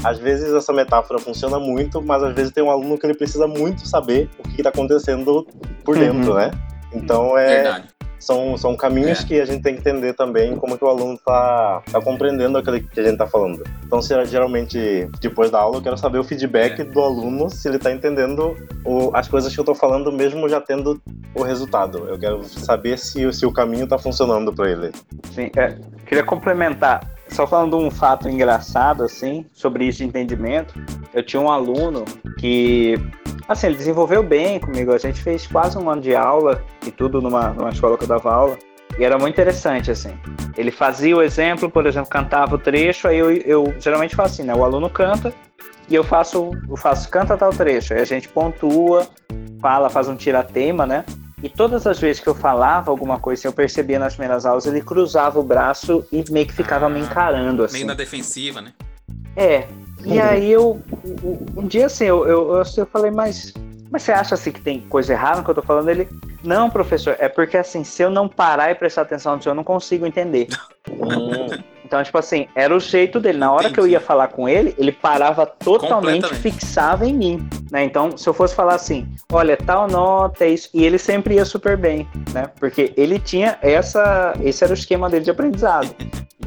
às vezes essa metáfora funciona muito, mas às vezes tem um aluno que ele precisa muito saber o que está acontecendo por dentro, uhum. né? Então é. São, são caminhos é. que a gente tem que entender também como que o aluno está tá compreendendo aquilo que a gente está falando. Então, geralmente, depois da aula, eu quero saber o feedback é. do aluno, se ele está entendendo o, as coisas que eu estou falando, mesmo já tendo o resultado. Eu quero saber se, se o caminho está funcionando para ele. Sim, é, queria complementar só falando um fato engraçado, assim, sobre isso de entendimento, eu tinha um aluno que, assim, ele desenvolveu bem comigo. A gente fez quase um ano de aula e tudo numa, numa escola que eu dava aula. E era muito interessante, assim. Ele fazia o exemplo, por exemplo, cantava o trecho, aí eu, eu geralmente faço assim, né? O aluno canta e eu faço, eu faço canta tal trecho. Aí a gente pontua, fala, faz um tiratema, né? E todas as vezes que eu falava alguma coisa, eu percebia nas primeiras aulas, ele cruzava o braço e meio que ficava ah, me encarando assim. Meio na defensiva, né? É. E aí eu, um dia assim, eu, eu, eu falei, mas, mas você acha assim que tem coisa errada no que eu tô falando? Ele, não, professor, é porque assim, se eu não parar e prestar atenção no senhor, eu não consigo entender. Então, tipo assim, era o jeito dele. Na hora Entendi. que eu ia falar com ele, ele parava totalmente, fixava em mim. Né? Então, se eu fosse falar assim, olha, tal nota, é isso. E ele sempre ia super bem, né? Porque ele tinha essa. Esse era o esquema dele de aprendizado.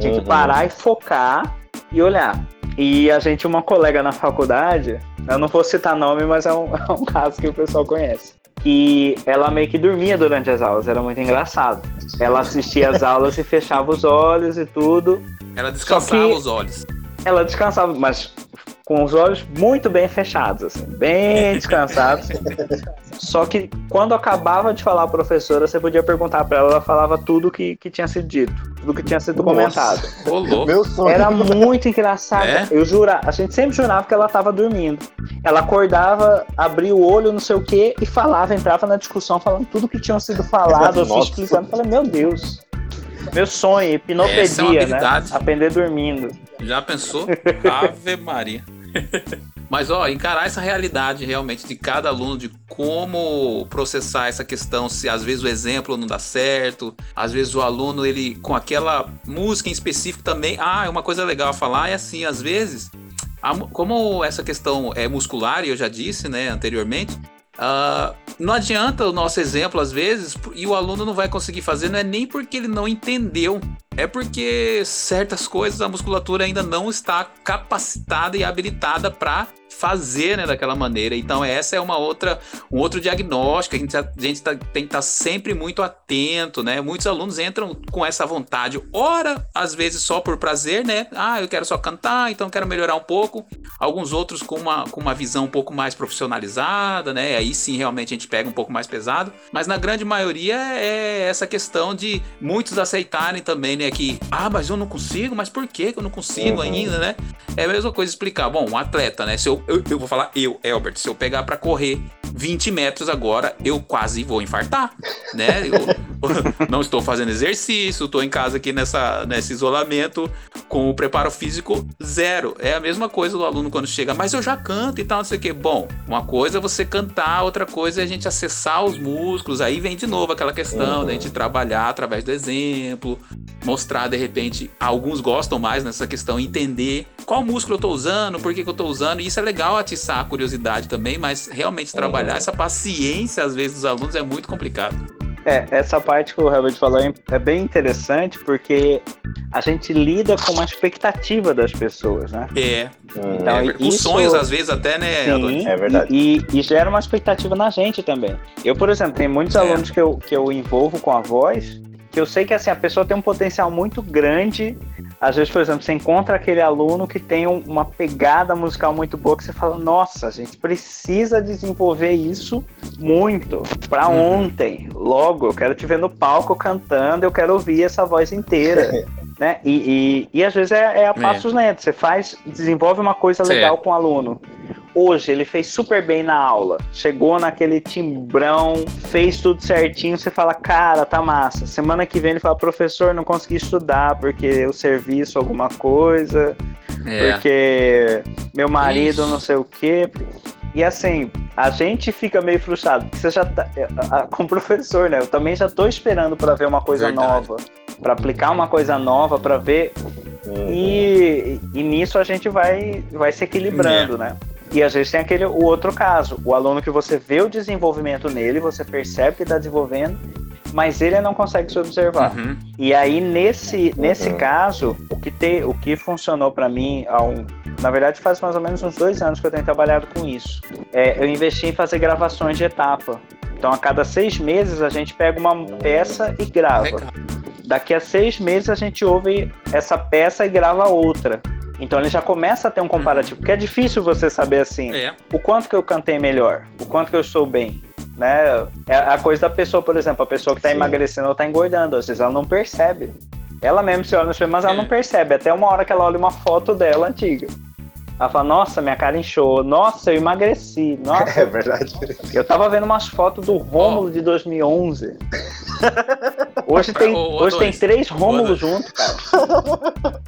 Tinha que uhum. parar e focar e olhar. E a gente, uma colega na faculdade, eu não vou citar nome, mas é um, é um caso que o pessoal conhece. E ela meio que dormia durante as aulas, era muito engraçado. Ela assistia as aulas e fechava os olhos e tudo. Ela descansava os olhos. Ela descansava, mas com os olhos muito bem fechados, assim, bem descansados. Só que quando acabava de falar a professora, você podia perguntar para ela, ela falava tudo que, que tinha sido dito, tudo que tinha sido Nossa. comentado. Meu sonho. Era muito engraçado. É? Eu jurava, a gente sempre jurava que ela estava dormindo. Ela acordava, abria o olho, não sei o quê, e falava, entrava na discussão, falando tudo que tinha sido falado, assim, explicando. Falei, meu Deus. Meu sonho, hipnopedia, é né? Aprender dormindo. Já pensou? Ave Maria. Mas, ó, encarar essa realidade realmente de cada aluno, de como processar essa questão, se às vezes o exemplo não dá certo, às vezes o aluno, ele, com aquela música em específico também, ah, é uma coisa legal a falar, é assim, às vezes, a, como essa questão é muscular, e eu já disse, né, anteriormente, Uh, não adianta o nosso exemplo às vezes e o aluno não vai conseguir fazer, não é nem porque ele não entendeu, é porque certas coisas a musculatura ainda não está capacitada e habilitada para fazer né, daquela maneira. Então, essa é uma outra, um outro diagnóstico. A gente, a gente tá, tem que estar tá sempre muito atento, né? Muitos alunos entram com essa vontade, ora, às vezes só por prazer, né? Ah, eu quero só cantar, então quero melhorar um pouco. Alguns outros com uma, com uma visão um pouco mais profissionalizada, né? Aí sim, realmente a gente pega um pouco mais pesado. Mas na grande maioria é essa questão de muitos aceitarem também, né? Que, ah, mas eu não consigo, mas por que eu não consigo uhum. ainda, né? É a mesma coisa explicar. Bom, um atleta, né? Se eu eu, eu vou falar eu, Elbert, se eu pegar para correr 20 metros agora, eu quase vou infartar, né? Eu não estou fazendo exercício, estou em casa aqui nessa, nesse isolamento com o preparo físico zero. É a mesma coisa do aluno quando chega, mas eu já canto e tal, não sei o que. Bom, uma coisa é você cantar, outra coisa é a gente acessar os músculos. Aí vem de novo aquela questão uhum. da gente trabalhar através do exemplo, mostrar de repente, alguns gostam mais nessa questão, entender qual músculo eu estou usando, por que, que eu estou usando. E isso é legal atiçar a curiosidade também, mas realmente trabalhar uhum. essa paciência, às vezes, dos alunos é muito complicado. É, essa parte que o Herbert falou é bem interessante porque a gente lida com uma expectativa das pessoas, né? É. Então, é, os sonhos, às vezes, até, né? Sim, é verdade. E, e, gera uma expectativa na gente também. Eu, por exemplo, tem muitos é. alunos que eu, que eu envolvo com a voz que eu sei que assim, a pessoa tem um potencial muito grande. Às vezes, por exemplo, você encontra aquele aluno que tem um, uma pegada musical muito boa que você fala, nossa, a gente precisa desenvolver isso muito para uhum. ontem. Logo, eu quero te ver no palco cantando, eu quero ouvir essa voz inteira. né? E, e, e, às vezes é, é a passos é. lentos. Você faz, desenvolve uma coisa legal com o aluno hoje ele fez super bem na aula. Chegou naquele timbrão, fez tudo certinho. Você fala, cara, tá massa. Semana que vem ele fala, professor, não consegui estudar porque o serviço, alguma coisa, é. porque meu marido Ixi. não sei o quê. E assim, a gente fica meio frustrado, porque você já tá. Com professor, né? Eu também já tô esperando para ver uma coisa Verdade. nova, para aplicar uma coisa nova, para ver. Uhum. E, e nisso a gente vai, vai se equilibrando, é. né? E às vezes tem aquele o outro caso, o aluno que você vê o desenvolvimento nele, você percebe que está desenvolvendo, mas ele não consegue se observar. Uhum. E aí nesse nesse uhum. caso, o que te, o que funcionou para mim há um, na verdade faz mais ou menos uns dois anos que eu tenho trabalhado com isso. É, eu investi em fazer gravações de etapa. Então a cada seis meses a gente pega uma peça e grava. Daqui a seis meses a gente ouve essa peça e grava outra. Então ele já começa a ter um comparativo, porque é difícil você saber assim, é. o quanto que eu cantei melhor, o quanto que eu estou bem, né? É a coisa da pessoa, por exemplo, a pessoa que está emagrecendo ou está engordando, às vezes ela não percebe. Ela mesmo se olha no espelho, mas ela não é. percebe, até uma hora que ela olha uma foto dela antiga. Ela fala, nossa, minha cara inchou, nossa, eu emagreci, nossa. É verdade. Eu tava vendo umas fotos do Rômulo oh. de 2011. Hoje tem, hoje tem três Rômulos juntos, cara.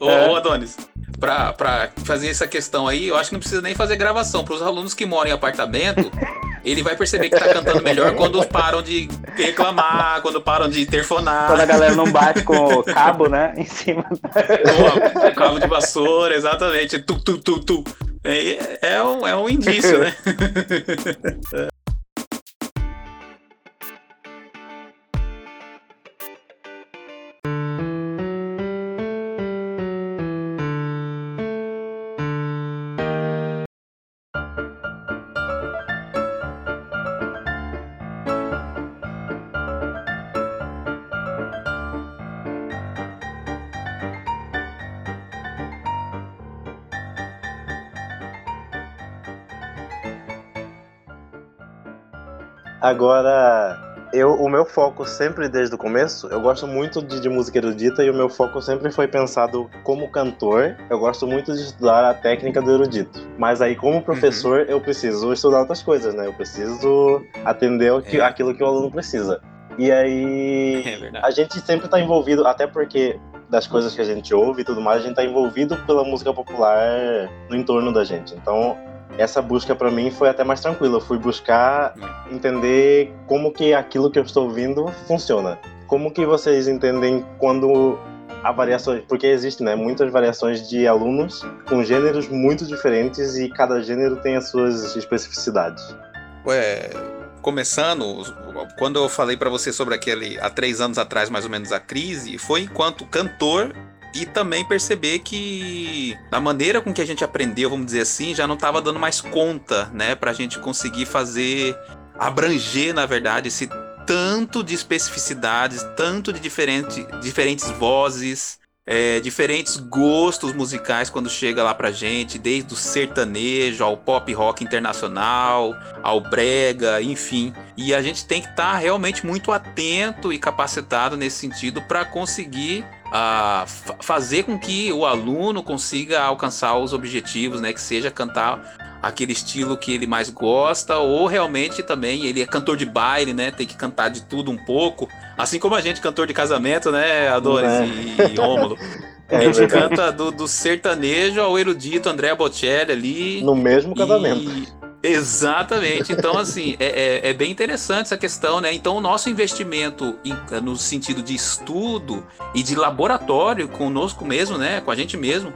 ô, é. ô, Adonis, para fazer essa questão aí, eu acho que não precisa nem fazer gravação. Para os alunos que moram em apartamento, ele vai perceber que tá cantando melhor quando param de reclamar, quando param de interfonar. Quando a galera não bate com o cabo, né? Em cima. Com cabo de vassoura, exatamente. Tu, tu, tu, tu. É, é, um, é um indício, né? Agora, eu, o meu foco sempre desde o começo, eu gosto muito de, de, música erudita e o meu foco sempre foi pensado como cantor. Eu gosto muito de estudar a técnica do erudito. Mas aí, como professor, uhum. eu preciso estudar outras coisas, né? Eu preciso atender que, é. aquilo que o aluno precisa. E aí, é a gente sempre está envolvido, até porque das coisas que a gente ouve e tudo mais, a gente está envolvido pela música popular no entorno da gente. Então, essa busca para mim foi até mais tranquila. Eu fui buscar entender como que aquilo que eu estou ouvindo funciona. Como que vocês entendem quando há variações, porque existem né, muitas variações de alunos com gêneros muito diferentes e cada gênero tem as suas especificidades. Ué, começando, quando eu falei para você sobre aquele há três anos atrás mais ou menos a crise, foi enquanto cantor e também perceber que da maneira com que a gente aprendeu, vamos dizer assim, já não estava dando mais conta, né, para a gente conseguir fazer abranger, na verdade, esse tanto de especificidades, tanto de diferente, diferentes vozes, é, diferentes gostos musicais quando chega lá pra gente, desde o sertanejo ao pop rock internacional, ao brega, enfim. E a gente tem que estar tá realmente muito atento e capacitado nesse sentido para conseguir a fazer com que o aluno consiga alcançar os objetivos, né? Que seja cantar aquele estilo que ele mais gosta, ou realmente também ele é cantor de baile, né? Tem que cantar de tudo um pouco. Assim como a gente, cantor de casamento, né, Adores é. e, e Rômulo. É, a gente canta do, do, sertanejo ao erudito André Bocelli ali. No mesmo casamento. E, Exatamente. Então, assim, é, é, é, bem interessante essa questão, né? Então, o nosso investimento em, no sentido de estudo e de laboratório conosco mesmo, né? Com a gente mesmo,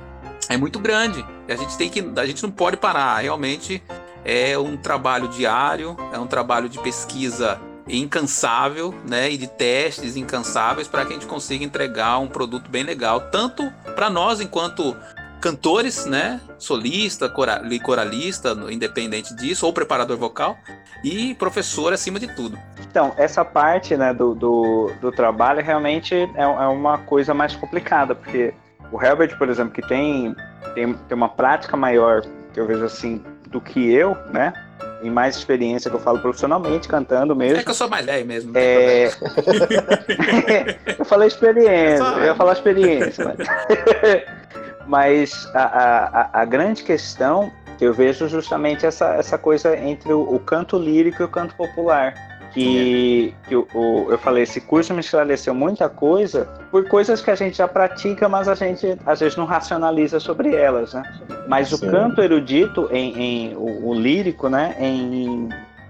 é muito grande. A gente tem que. A gente não pode parar. Realmente é um trabalho diário, é um trabalho de pesquisa incansável, né? E de testes incansáveis para que a gente consiga entregar um produto bem legal, tanto para nós enquanto cantores, né? Solista, coralista, independente disso, ou preparador vocal, e professor acima de tudo. Então, essa parte né, do, do, do trabalho realmente é, é uma coisa mais complicada, porque o Herbert, por exemplo, que tem, tem, tem uma prática maior, que eu vejo assim, do que eu, né? Em mais experiência que eu falo profissionalmente, cantando mesmo. É que eu sou mais velho mesmo. É... eu falei experiência, eu ia falar experiência. Mas... Mas a, a, a, grande questão que eu vejo justamente essa, essa coisa entre o, o canto lírico e o canto popular. Que, que o, o, eu falei, esse curso me esclareceu muita coisa por coisas que a gente já pratica, mas a gente às vezes não racionaliza sobre elas, né? Mas Sim. o canto erudito, em, em o, o, lírico, né, em,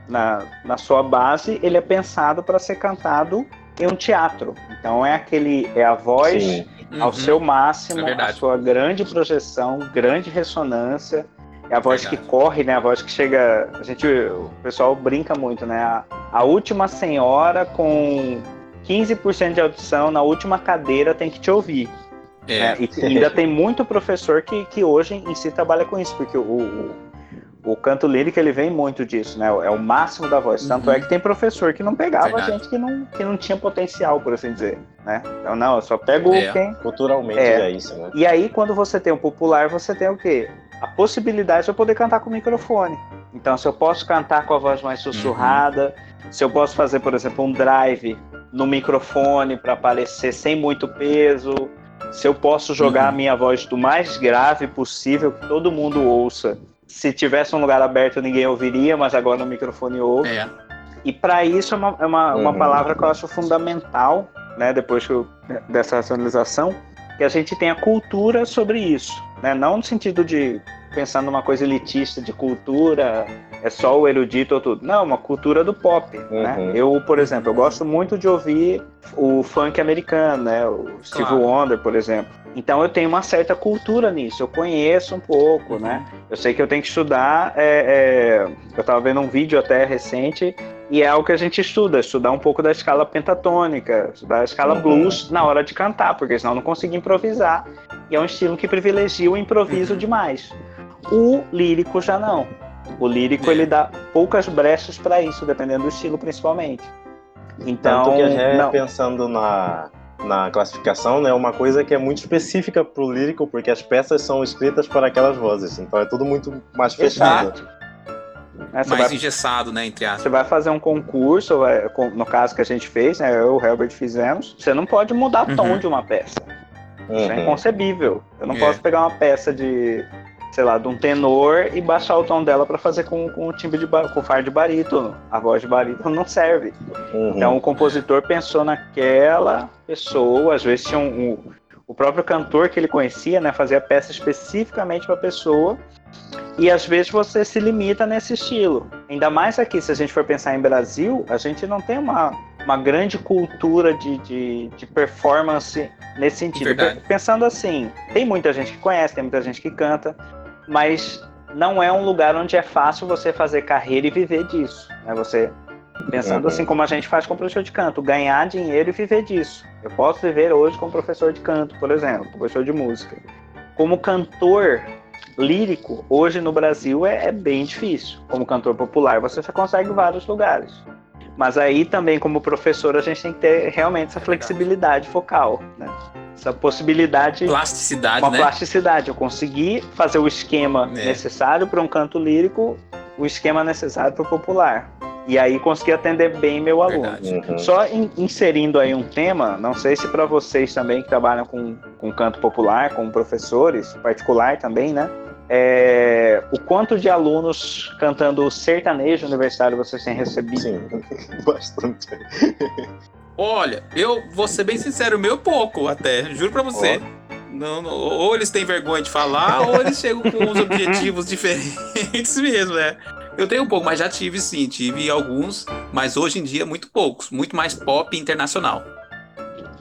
na, na sua base, ele é pensado para ser cantado em um teatro. Então é aquele, é a voz Sim ao uhum. seu máximo, é a sua grande projeção, grande ressonância. É a voz verdade. que corre, né? A voz que chega. A gente, o pessoal brinca muito, né? A, a última senhora com 15% de audição na última cadeira tem que te ouvir. É. Né? E ainda tem muito professor que, que hoje em si trabalha com isso, porque o, o o canto lírico ele vem muito disso, né? É o máximo da voz. Tanto uhum. é que tem professor que não pegava Verdade. gente que não, que não tinha potencial, por assim dizer, né? Então, não, eu só pego é. quem. Culturalmente é. é isso, né? E aí, quando você tem o popular, você tem o quê? A possibilidade de eu poder cantar com o microfone. Então, se eu posso cantar com a voz mais sussurrada, uhum. se eu posso fazer, por exemplo, um drive no microfone para aparecer sem muito peso, se eu posso jogar uhum. a minha voz do mais grave possível, que todo mundo ouça se tivesse um lugar aberto ninguém ouviria, mas agora no microfone ouve. É. E para isso é uma, é uma, uma uhum. palavra que eu acho fundamental, né, depois eu, dessa racionalização, que a gente tenha cultura sobre isso, né? Não no sentido de pensar numa coisa elitista de cultura, é só o erudito ou tudo. Não, uma cultura do pop, né? uhum. né? Eu, por exemplo, eu gosto muito de ouvir o funk americano, né? O Steve claro. Wonder, por exemplo. Então eu tenho uma certa cultura nisso, eu conheço um pouco, né? Eu sei que eu tenho que estudar. É, é... Eu estava vendo um vídeo até recente e é algo que a gente estuda, estudar um pouco da escala pentatônica, estudar a escala uhum. blues na hora de cantar, porque senão eu não consigo improvisar. E é um estilo que privilegia o improviso uhum. demais. O lírico já não. O lírico ele dá poucas brechas para isso, dependendo do estilo principalmente. Então, Tanto que a gente não. pensando na, na classificação, né, uma coisa que é muito específica para o lírico, porque as peças são escritas para aquelas vozes, então é tudo muito mais fechado. É, mais vai, engessado, né, entre aspas. Você vai fazer um concurso, no caso que a gente fez, né, eu e o Herbert fizemos, você não pode mudar o tom uhum. de uma peça. Uhum. Isso é uhum. inconcebível. Eu não é. posso pegar uma peça de sei lá, de um tenor e baixar o tom dela para fazer com, com o timbre de com o far de barítono. A voz de barítono não serve. Uhum. Então o compositor pensou naquela pessoa, às vezes tinha um, um, o próprio cantor que ele conhecia, né, fazia peça especificamente para a pessoa. E às vezes você se limita nesse estilo. Ainda mais aqui, se a gente for pensar em Brasil, a gente não tem uma, uma grande cultura de, de, de performance nesse sentido. Verdade. Pensando assim, tem muita gente que conhece, tem muita gente que canta, mas não é um lugar onde é fácil você fazer carreira e viver disso. Né? Você pensando uhum. assim como a gente faz com professor de canto, ganhar dinheiro e viver disso. Eu posso viver hoje como professor de canto, por exemplo, professor de música. Como cantor lírico, hoje no Brasil é, é bem difícil. Como cantor popular, você já consegue em vários lugares. Mas aí também, como professor, a gente tem que ter realmente essa flexibilidade focal, né? essa possibilidade. Plasticidade, uma né? plasticidade. Eu consegui fazer o esquema é. necessário para um canto lírico, o esquema necessário para o popular. E aí consegui atender bem meu aluno. Uhum. Só in, inserindo aí um tema, não sei se para vocês também que trabalham com, com canto popular, com professores, particular também, né? É, o quanto de alunos cantando sertanejo universitário vocês têm recebido? Sim, bastante. Olha, eu vou ser bem sincero, meu pouco até, juro pra você. Oh. Não, não, ou eles têm vergonha de falar, ou eles chegam com uns objetivos diferentes mesmo, né? Eu tenho um pouco, mas já tive sim, tive alguns, mas hoje em dia muito poucos, muito mais pop internacional.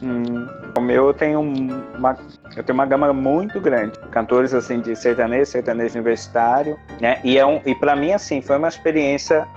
Hum, o meu eu tenho uma, eu tenho uma gama muito grande, cantores assim de sertanejo, sertanejo universitário, né? E é um, e para mim assim foi uma experiência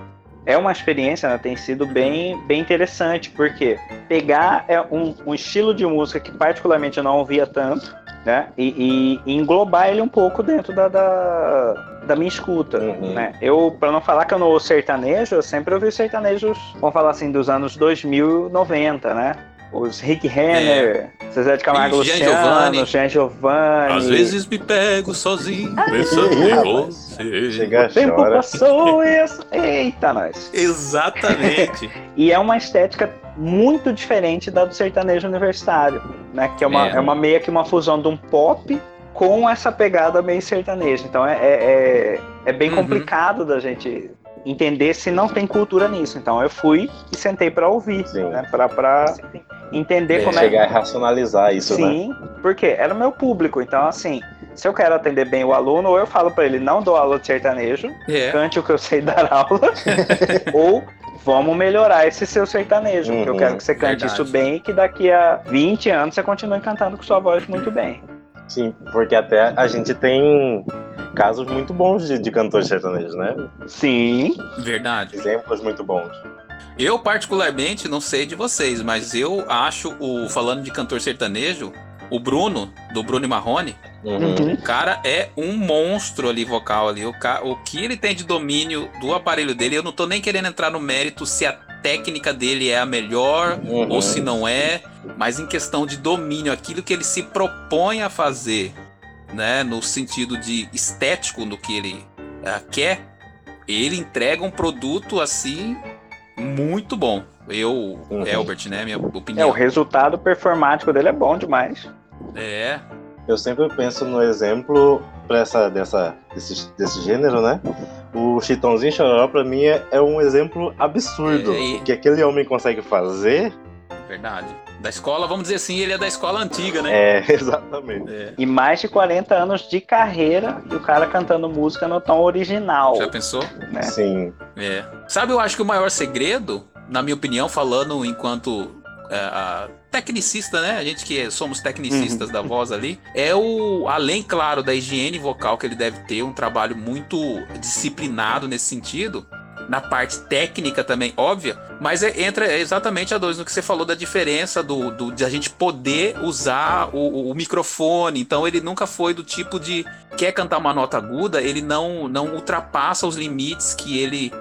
é uma experiência, né, tem sido bem, bem interessante, porque pegar é um, um estilo de música que particularmente eu não ouvia tanto, né, e, e, englobar ele um pouco dentro da, da, da minha escuta, uhum. né. Eu, para não falar que eu não ouço sertanejo, eu sempre ouvi sertanejos, vamos falar assim, dos anos 2090, né, os Rick Renner, é. Zezé de Camargo Luciano, Giovanni. Jean Giovanni. Às vezes me pego sozinho, pensando em você. Chega, o tempo chora. passou isso. Eita, nós. Exatamente. e é uma estética muito diferente da do sertanejo universitário, né? Que é uma, é. é uma meia que uma fusão de um pop com essa pegada meio sertaneja. Então é, é, é, é bem uhum. complicado da gente entender se não tem cultura nisso. Então eu fui e sentei para ouvir, Sim. né? Para entender como chegar é. Chegar a racionalizar isso, Sim, né? Sim, porque era o meu público. Então, assim, se eu quero atender bem o aluno, ou eu falo para ele, não dou aula de sertanejo, yeah. É. cante o que eu sei dar aula, ou vamos melhorar esse seu sertanejo, uhum, porque eu uhum. quero que você cante verdade. isso bem e que daqui a 20 anos você continue cantando com sua voz muito bem. Sim, porque até a gente tem casos muito bons de, de cantores sertanejos, né? Sim. Verdade. Exemplos muito bons. Eu, particularmente, não sei de vocês, mas eu acho o. Falando de cantor sertanejo, o Bruno, do Bruno e Marrone, uhum. o cara é um monstro ali vocal ali. O, ca... o que ele tem de domínio do aparelho dele, eu não tô nem querendo entrar no mérito se a técnica dele é a melhor uhum. ou se não é, mas em questão de domínio, aquilo que ele se propõe a fazer, né, no sentido de estético do que ele uh, quer, ele entrega um produto assim muito bom. Eu, uhum. Elbert, né? Minha opinião. É, o resultado performático dele é bom demais. É. Eu sempre penso no exemplo pra essa, dessa, desse, desse gênero, né? O Chitãozinho Chororó, pra mim, é, é um exemplo absurdo. É, e... que aquele homem consegue fazer. Verdade. Da escola, vamos dizer assim, ele é da escola antiga, né? É, exatamente. É. E mais de 40 anos de carreira e o cara cantando música no tom original. Já pensou? Né? Sim. É. Sabe, eu acho que o maior segredo, na minha opinião, falando enquanto é, tecnicista, né? A gente que somos tecnicistas uhum. da voz ali, é o além claro da higiene vocal que ele deve ter, um trabalho muito disciplinado nesse sentido na parte técnica também, óbvia, mas é, entra exatamente a dois no que você falou da diferença do, do de a gente poder usar o, o, microfone. Então ele nunca foi do tipo de quer cantar uma nota aguda, ele não não ultrapassa os limites que ele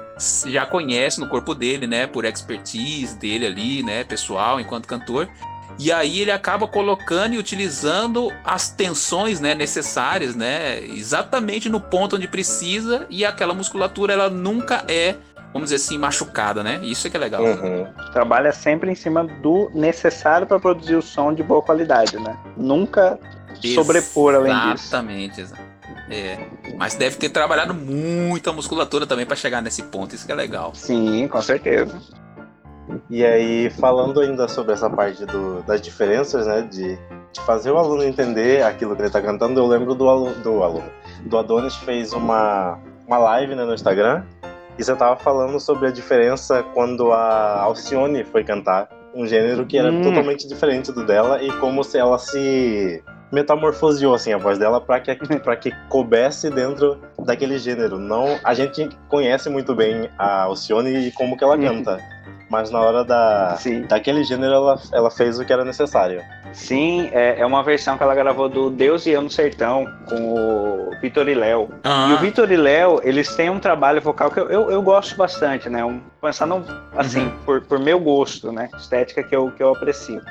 já conhece no corpo dele, né, por expertise dele ali, né, pessoal, enquanto cantor. E aí ele acaba colocando e utilizando as tensões né, necessárias, né? Exatamente no ponto onde precisa, e aquela musculatura ela nunca é, vamos dizer assim, machucada, né? Isso é que é legal. Uhum. Trabalha sempre em cima do necessário para produzir o som de boa qualidade, né? Nunca sobrepor além disso. Exatamente, É, mas deve ter trabalhado muita musculatura também para chegar nesse ponto, isso que é legal. Sim, com certeza. E aí, falando ainda sobre essa parte do, das diferenças, né, de, de, fazer o aluno entender aquilo que ele está cantando, eu lembro do, aluno, do aluno. Do Adonis fez uma, uma live né, no Instagram e você estava falando sobre a diferença quando a Alcione foi cantar um gênero que era hum. totalmente diferente do dela e como se ela se metamorfoseou assim a voz dela para que para que coubesse dentro daquele gênero. Não, a gente conhece muito bem a Alcione e como que ela canta mas na hora da, daquele gênero ela, ela fez o que era necessário. Sim, é, é uma versão que ela gravou do Deus e Eu no Sertão, com o Vitor e Léo. Ah. E o Vitor e Léo, eles têm um trabalho vocal que eu, eu, eu gosto bastante, né? Um, pensando assim, uhum. por, por meu gosto, né? Estética que eu, que eu aprecio.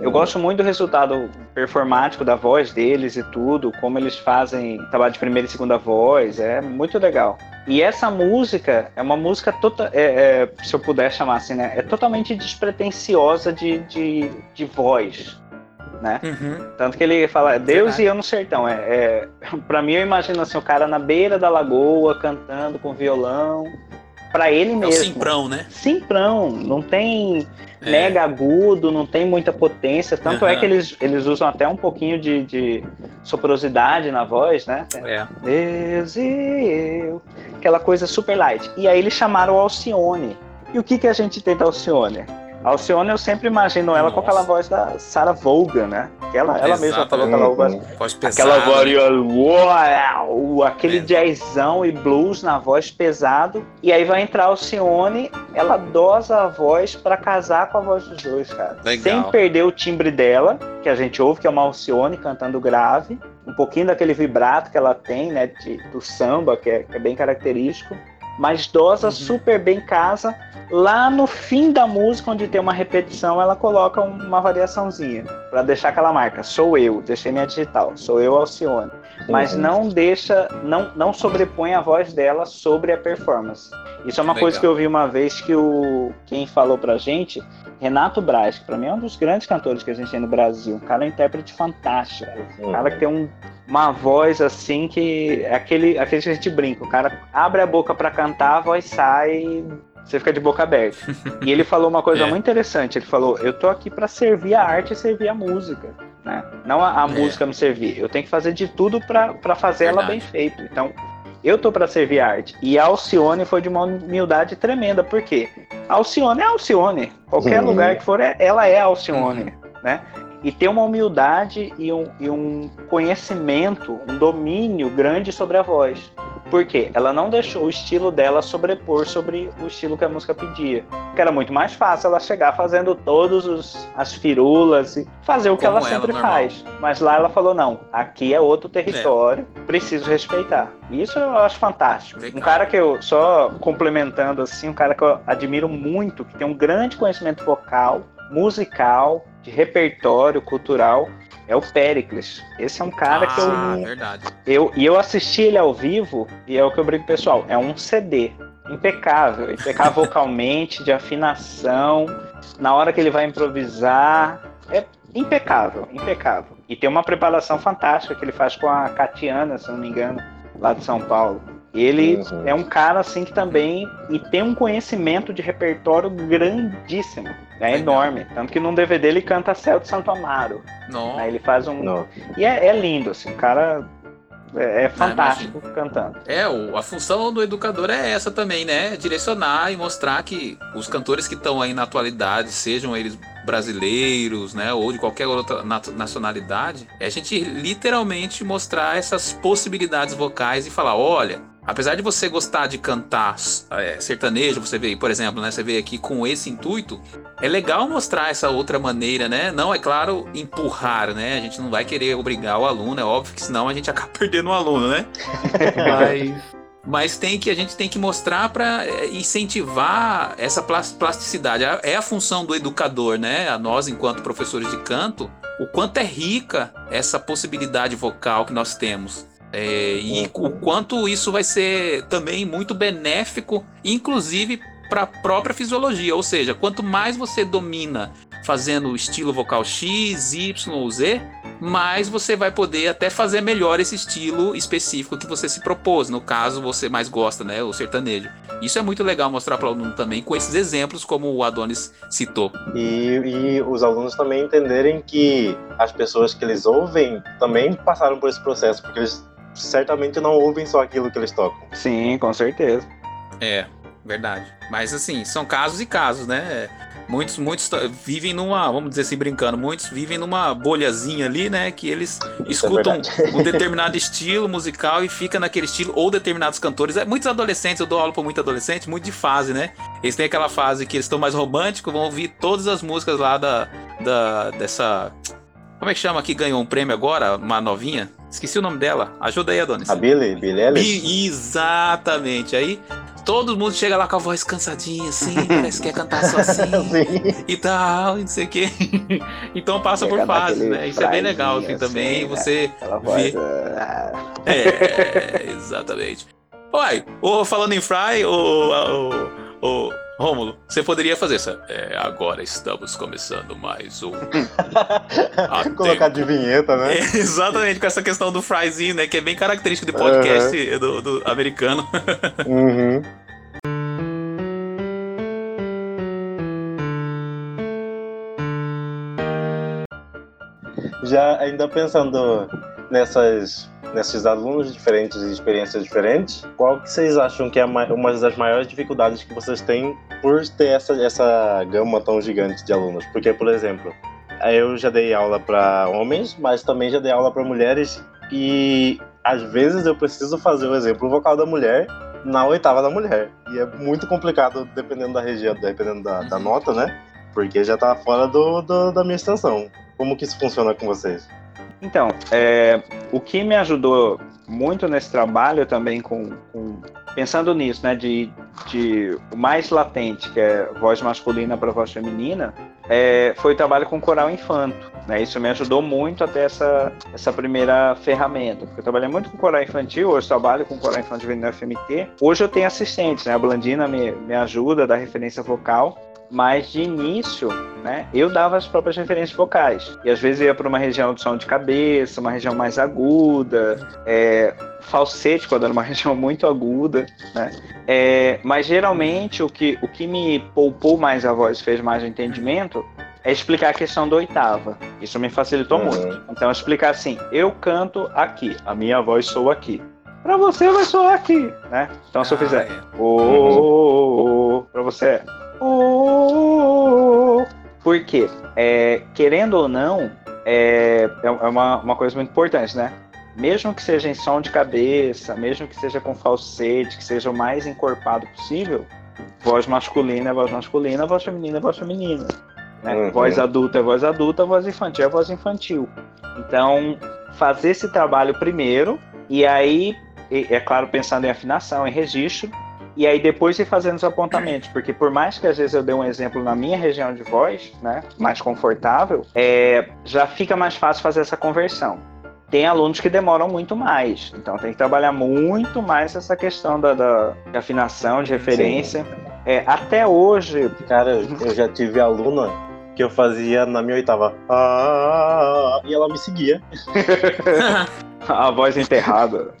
Eu gosto muito do resultado performático da voz deles e tudo, como eles fazem trabalho de primeira e segunda voz, é muito legal. E essa música é uma música total, é, é, se eu puder chamar assim, né? É totalmente despretensiosa de, de, de voz, né? Uhum. Tanto que ele fala Deus Verdade. e eu no sertão. É, é para mim eu imagino assim o cara na beira da lagoa cantando com violão para ele mesmo. É o simprão, né? Simprão, não tem é. mega agudo, não tem muita potência. Tanto uhum. é que eles, eles usam até um pouquinho de, de soprosidade na voz, né? É. Deus e eu. Aquela coisa super light. E aí eles chamaram o Alcione. E o que, que a gente tem da Alcione? A Alcione eu sempre imagino ela Nossa. com aquela voz da Sarah Vaughan, né? Ela, ela mesma falou aquela voz. voz pesada, aquela voz. Uau, aquele é. jazzão e blues na voz pesado. E aí vai entrar a Alcione, ela dosa a voz para casar com a voz dos dois, cara. Legal. Sem perder o timbre dela, que a gente ouve, que é uma Alcione cantando grave. Um pouquinho daquele vibrato que ela tem, né? De, do samba, que é, que é bem característico mas dosa uhum. super bem casa. Lá no fim da música, onde tem uma repetição, ela coloca uma variaçãozinha para deixar aquela marca. Sou eu, deixei minha digital. Sou eu, Alcione. Mas uhum. não deixa, não, não sobrepõe a voz dela sobre a performance. Isso é uma Legal. coisa que eu vi uma vez que o quem falou pra gente, Renato Braz, que pra mim é um dos grandes cantores que a gente tem no Brasil. Um cara é um intérprete fantástico. Um cara que tem um uma voz assim que é aquele, aquele que a gente brinca. O cara abre a boca para cantar, a voz sai, você fica de boca aberta. e ele falou uma coisa é. muito interessante. Ele falou: Eu tô aqui para servir a arte e servir a música. Né? Não a, a é. música me servir. Eu tenho que fazer de tudo para fazer Verdade. ela bem feito. Então, eu tô para servir arte. E a Alcione foi de uma humildade tremenda. Por quê? A Alcione é a Alcione. Qualquer uhum. lugar que for, é, ela é a Alcione. Uhum. Né? e ter uma humildade e um, e um conhecimento, um domínio grande sobre a voz. Por quê? Ela não deixou o estilo dela sobrepor sobre o estilo que a música pedia. Porque era muito mais fácil ela chegar fazendo todos as firulas e fazer o que ela, ela sempre faz. Mas lá ela falou: não, aqui é outro território, é. preciso respeitar. Isso eu acho fantástico. Legal. Um cara que eu, só complementando assim, um cara que eu admiro muito, que tem um grande conhecimento vocal, musical, de repertório cultural é o Pericles. Esse é um cara ah, que eu, ah, verdade. eu. E eu assisti ele ao vivo, e é o que eu brinco, pessoal, é um CD. Impecável, impecável vocalmente, de afinação, na hora que ele vai improvisar. É impecável, impecável. E tem uma preparação fantástica que ele faz com a Catiana, se não me engano, lá de São Paulo. Ele uhum. é um cara assim que também e tem um conhecimento de repertório grandíssimo, é enorme, tanto que num DVD ele canta Céu de Santo Amaro. Né? Ele faz um Não. e é, é lindo assim, o cara é, é fantástico cantando. É, o, a função do educador é essa também, né? Direcionar e mostrar que os cantores que estão aí na atualidade, sejam eles brasileiros, né, ou de qualquer outra nacionalidade, é a gente literalmente mostrar essas possibilidades vocais e falar, olha, apesar de você gostar de cantar é, sertanejo, você vê, por exemplo, né, você vê aqui com esse intuito, é legal mostrar essa outra maneira, né? Não, é claro, empurrar, né? A gente não vai querer obrigar o aluno, é óbvio que senão a gente acaba perdendo o aluno, né? Mas, mas tem que a gente tem que mostrar para é, incentivar essa plasticidade. É a função do educador, né? A nós, enquanto professores de canto, o quanto é rica essa possibilidade vocal que nós temos. É, e o quanto isso vai ser também muito benéfico, inclusive para a própria fisiologia. Ou seja, quanto mais você domina fazendo estilo vocal X, Y ou Z, mais você vai poder até fazer melhor esse estilo específico que você se propôs. No caso, você mais gosta, né? O sertanejo. Isso é muito legal mostrar para o aluno também com esses exemplos, como o Adonis citou. E, e os alunos também entenderem que as pessoas que eles ouvem também passaram por esse processo, porque eles certamente não ouvem só aquilo que eles tocam. Sim, com certeza. É, verdade. Mas assim, são casos e casos, né? Muitos, muitos vivem numa, vamos dizer assim, brincando, muitos vivem numa bolhazinha ali, né? Que eles Isso é escutam é um determinado estilo musical e fica naquele estilo, ou determinados cantores. É, muitos adolescentes, eu dou aula para muitos adolescentes, muito de fase, né? Eles têm aquela fase que eles estão mais românticos, vão ouvir todas as músicas lá da, da dessa. Como é que chama que ganhou um prêmio agora? Uma novinha? Esqueci o nome dela. Ajuda aí, Adonis. A Billy, Billy Ellis. exatamente. Aí todo mundo chega lá com a voz cansadinha, assim, parece que quer cantar só assim e tal, e não sei o quê. então passa por fases, né? Isso é bem legal assim, também, você vê. Ah. É, exatamente. Uai, ou falando em Fry, ou, Rômulo, você poderia fazer isso. É, agora estamos começando mais um. Colocar de vinheta, né? É, exatamente, com essa questão do fryzinho, né? Que é bem característico de podcast uhum. do, do, americano. uhum. Já ainda pensando nessas nesses alunos diferentes e experiências diferentes, qual que vocês acham que é uma das maiores dificuldades que vocês têm por ter essa, essa gama tão gigante de alunos? Porque, por exemplo, eu já dei aula para homens, mas também já dei aula para mulheres e às vezes eu preciso fazer o exemplo vocal da mulher na oitava da mulher. E é muito complicado dependendo da região, dependendo da, da nota, né? Porque já tá fora do, do, da minha extensão. Como que isso funciona com vocês? Então, é, o que me ajudou muito nesse trabalho também com, com pensando nisso, né, de, de o mais latente, que é voz masculina para voz feminina, é, foi o trabalho com coral infanto. Né? Isso me ajudou muito até essa, essa primeira ferramenta, porque eu trabalhei muito com coral infantil, hoje trabalho com coral infantil no FMT. Hoje eu tenho assistentes, né? a Blandina me, me ajuda, dá referência vocal, mas de início, né, eu dava as próprias referências vocais. E às vezes ia para uma região de som de cabeça, uma região mais aguda, é, falsete, quando era uma região muito aguda, né? É, mas geralmente o que, o que me poupou mais a voz, fez mais o entendimento, é explicar a questão da oitava. Isso me facilitou uhum. muito. Então, explicar assim: eu canto aqui, a minha voz soa aqui. Para você vai soar aqui, né? Então, se eu ah, fizer é. o, uhum. para você é por quê? É, querendo ou não, é, é uma, uma coisa muito importante, né? Mesmo que seja em som de cabeça, mesmo que seja com falsete, que seja o mais encorpado possível, voz masculina é voz masculina, voz feminina é voz feminina. Né? Uhum. Voz adulta é voz adulta, voz infantil é voz infantil. Então, fazer esse trabalho primeiro, e aí, é claro, pensando em afinação, em registro, e aí depois ir fazendo os apontamentos, porque por mais que às vezes eu dê um exemplo na minha região de voz, né, mais confortável, é, já fica mais fácil fazer essa conversão. Tem alunos que demoram muito mais, então tem que trabalhar muito mais essa questão da, da de afinação, de referência. É, até hoje. Cara, eu já tive aluna que eu fazia na minha oitava. Ah, e ela me seguia. A voz enterrada.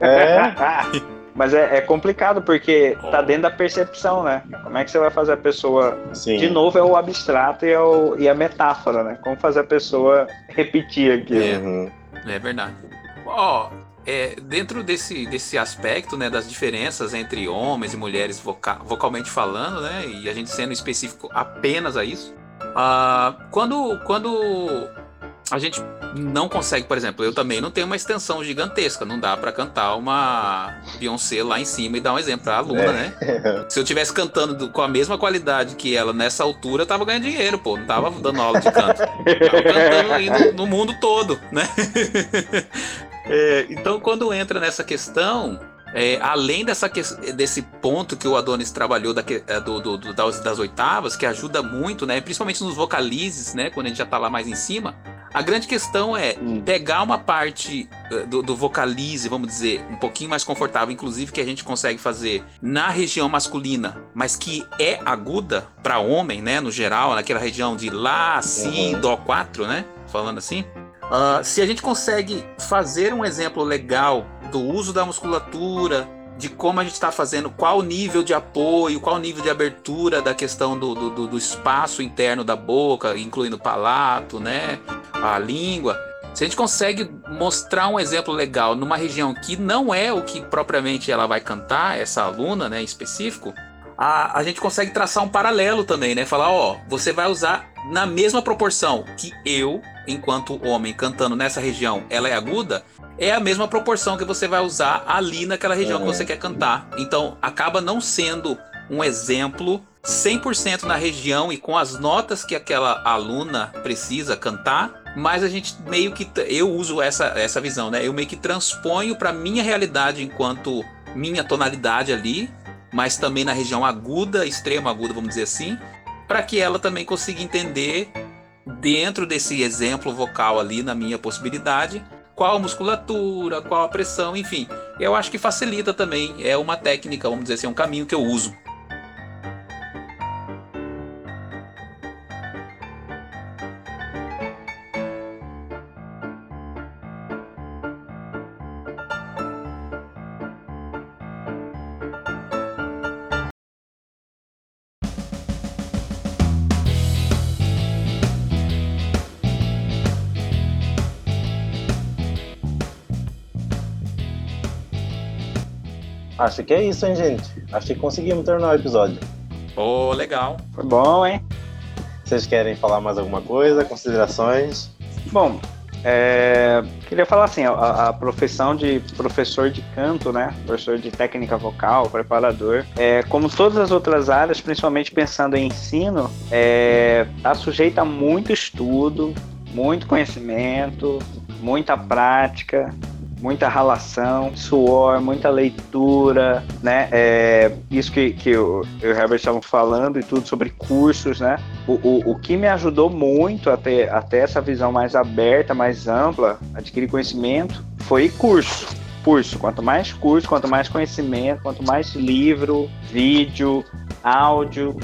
É. Mas é, é, complicado porque tá dentro da percepção, né? Como é que você vai fazer a pessoa. Sim. De novo, é o abstrato e, é o, e a metáfora, né? Como fazer a pessoa repetir aquilo. É, uhum. é verdade. Ó, oh, é, dentro desse, desse aspecto, né, das diferenças entre homens e mulheres voca vocalmente falando, né, e a gente sendo específico apenas a isso, uh, quando, quando a gente não consegue, por exemplo, eu também não tenho uma extensão gigantesca, não dá para cantar uma Beyoncé lá em cima e dar um exemplo pra aluna, é. né? Se eu tivesse cantando com a mesma qualidade que ela nessa altura, eu tava ganhando dinheiro, pô, não tava dando aula de canto. Tava cantando aí no, no mundo todo, né? É, então, quando entra nessa questão, é, além dessa, desse ponto que o Adonis trabalhou da, é, do, do, do, das, das, oitavas, que ajuda muito, né, principalmente nos vocalizes, né, quando a gente já está lá mais em cima, a grande questão é hum. pegar uma parte é, do, do, vocalize, vamos dizer, um pouquinho mais confortável, inclusive que a gente consegue fazer na região masculina, mas que é aguda para homem, né, no geral, naquela região de Lá, Si, uhum. Dó 4, né, falando assim. Uh, se a gente consegue fazer um exemplo legal do uso da musculatura, de como a gente está fazendo, qual o nível de apoio, qual o nível de abertura da questão do, do, do espaço interno da boca, incluindo o palato, né, a língua. Se a gente consegue mostrar um exemplo legal numa região que não é o que propriamente ela vai cantar, essa aluna, né, em específico, a, a gente consegue traçar um paralelo também, né? Falar, ó, você vai usar na mesma proporção que eu enquanto homem cantando nessa região, ela é aguda, é a mesma proporção que você vai usar ali naquela região que você quer cantar. Então, acaba não sendo um exemplo 100% na região e com as notas que aquela aluna precisa cantar, mas a gente meio que eu uso essa, essa visão, né? Eu meio que transponho para minha realidade enquanto minha tonalidade ali, mas também na região aguda, extrema aguda, vamos dizer assim, para que ela também consiga entender dentro desse exemplo vocal ali, na minha possibilidade, qual a musculatura, qual a pressão, enfim. Eu acho que facilita também, é uma técnica, vamos dizer assim, é um caminho que eu uso. Acho que é isso, hein, gente? Acho que conseguimos terminar o episódio. Oh, legal. Foi bom, hein? Vocês querem falar mais alguma coisa? Considerações? Bom, é, queria falar assim, a, a, profissão de professor de canto, né, professor de técnica vocal, preparador, é, como todas as outras áreas, principalmente pensando em ensino, está é, tá sujeita a muito estudo, muito conhecimento, muita prática, muita ralação, suor, muita leitura, né? É, isso que, que eu, eu e o Herbert estavam falando e tudo sobre cursos, né? O, o, o que me ajudou muito a ter, a ter essa visão mais aberta, mais ampla, adquirir conhecimento, foi curso. Curso. Quanto mais curso, quanto mais conhecimento, quanto mais livro, vídeo, áudio,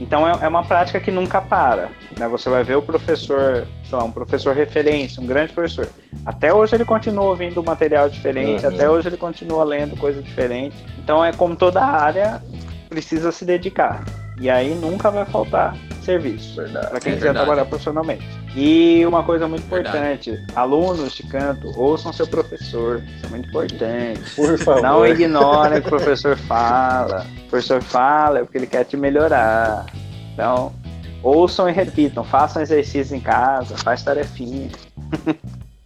então é, é, uma prática que nunca para. Né? Você vai ver o professor, sei lá, um professor referência, um grande professor. Até hoje ele continua ouvindo material diferente, uhum. até hoje ele continua lendo coisa diferente. Então é como toda área precisa se dedicar. E aí nunca vai faltar serviço para quem é quiser trabalhar profissionalmente. E uma coisa muito importante, verdade. alunos de canto, ouçam seu professor, isso é muito importante. Por favor. Não ignorem o que o professor fala. O professor fala é porque ele quer te melhorar. Então, ouçam e repitam, façam exercícios em casa, faz tarefinha.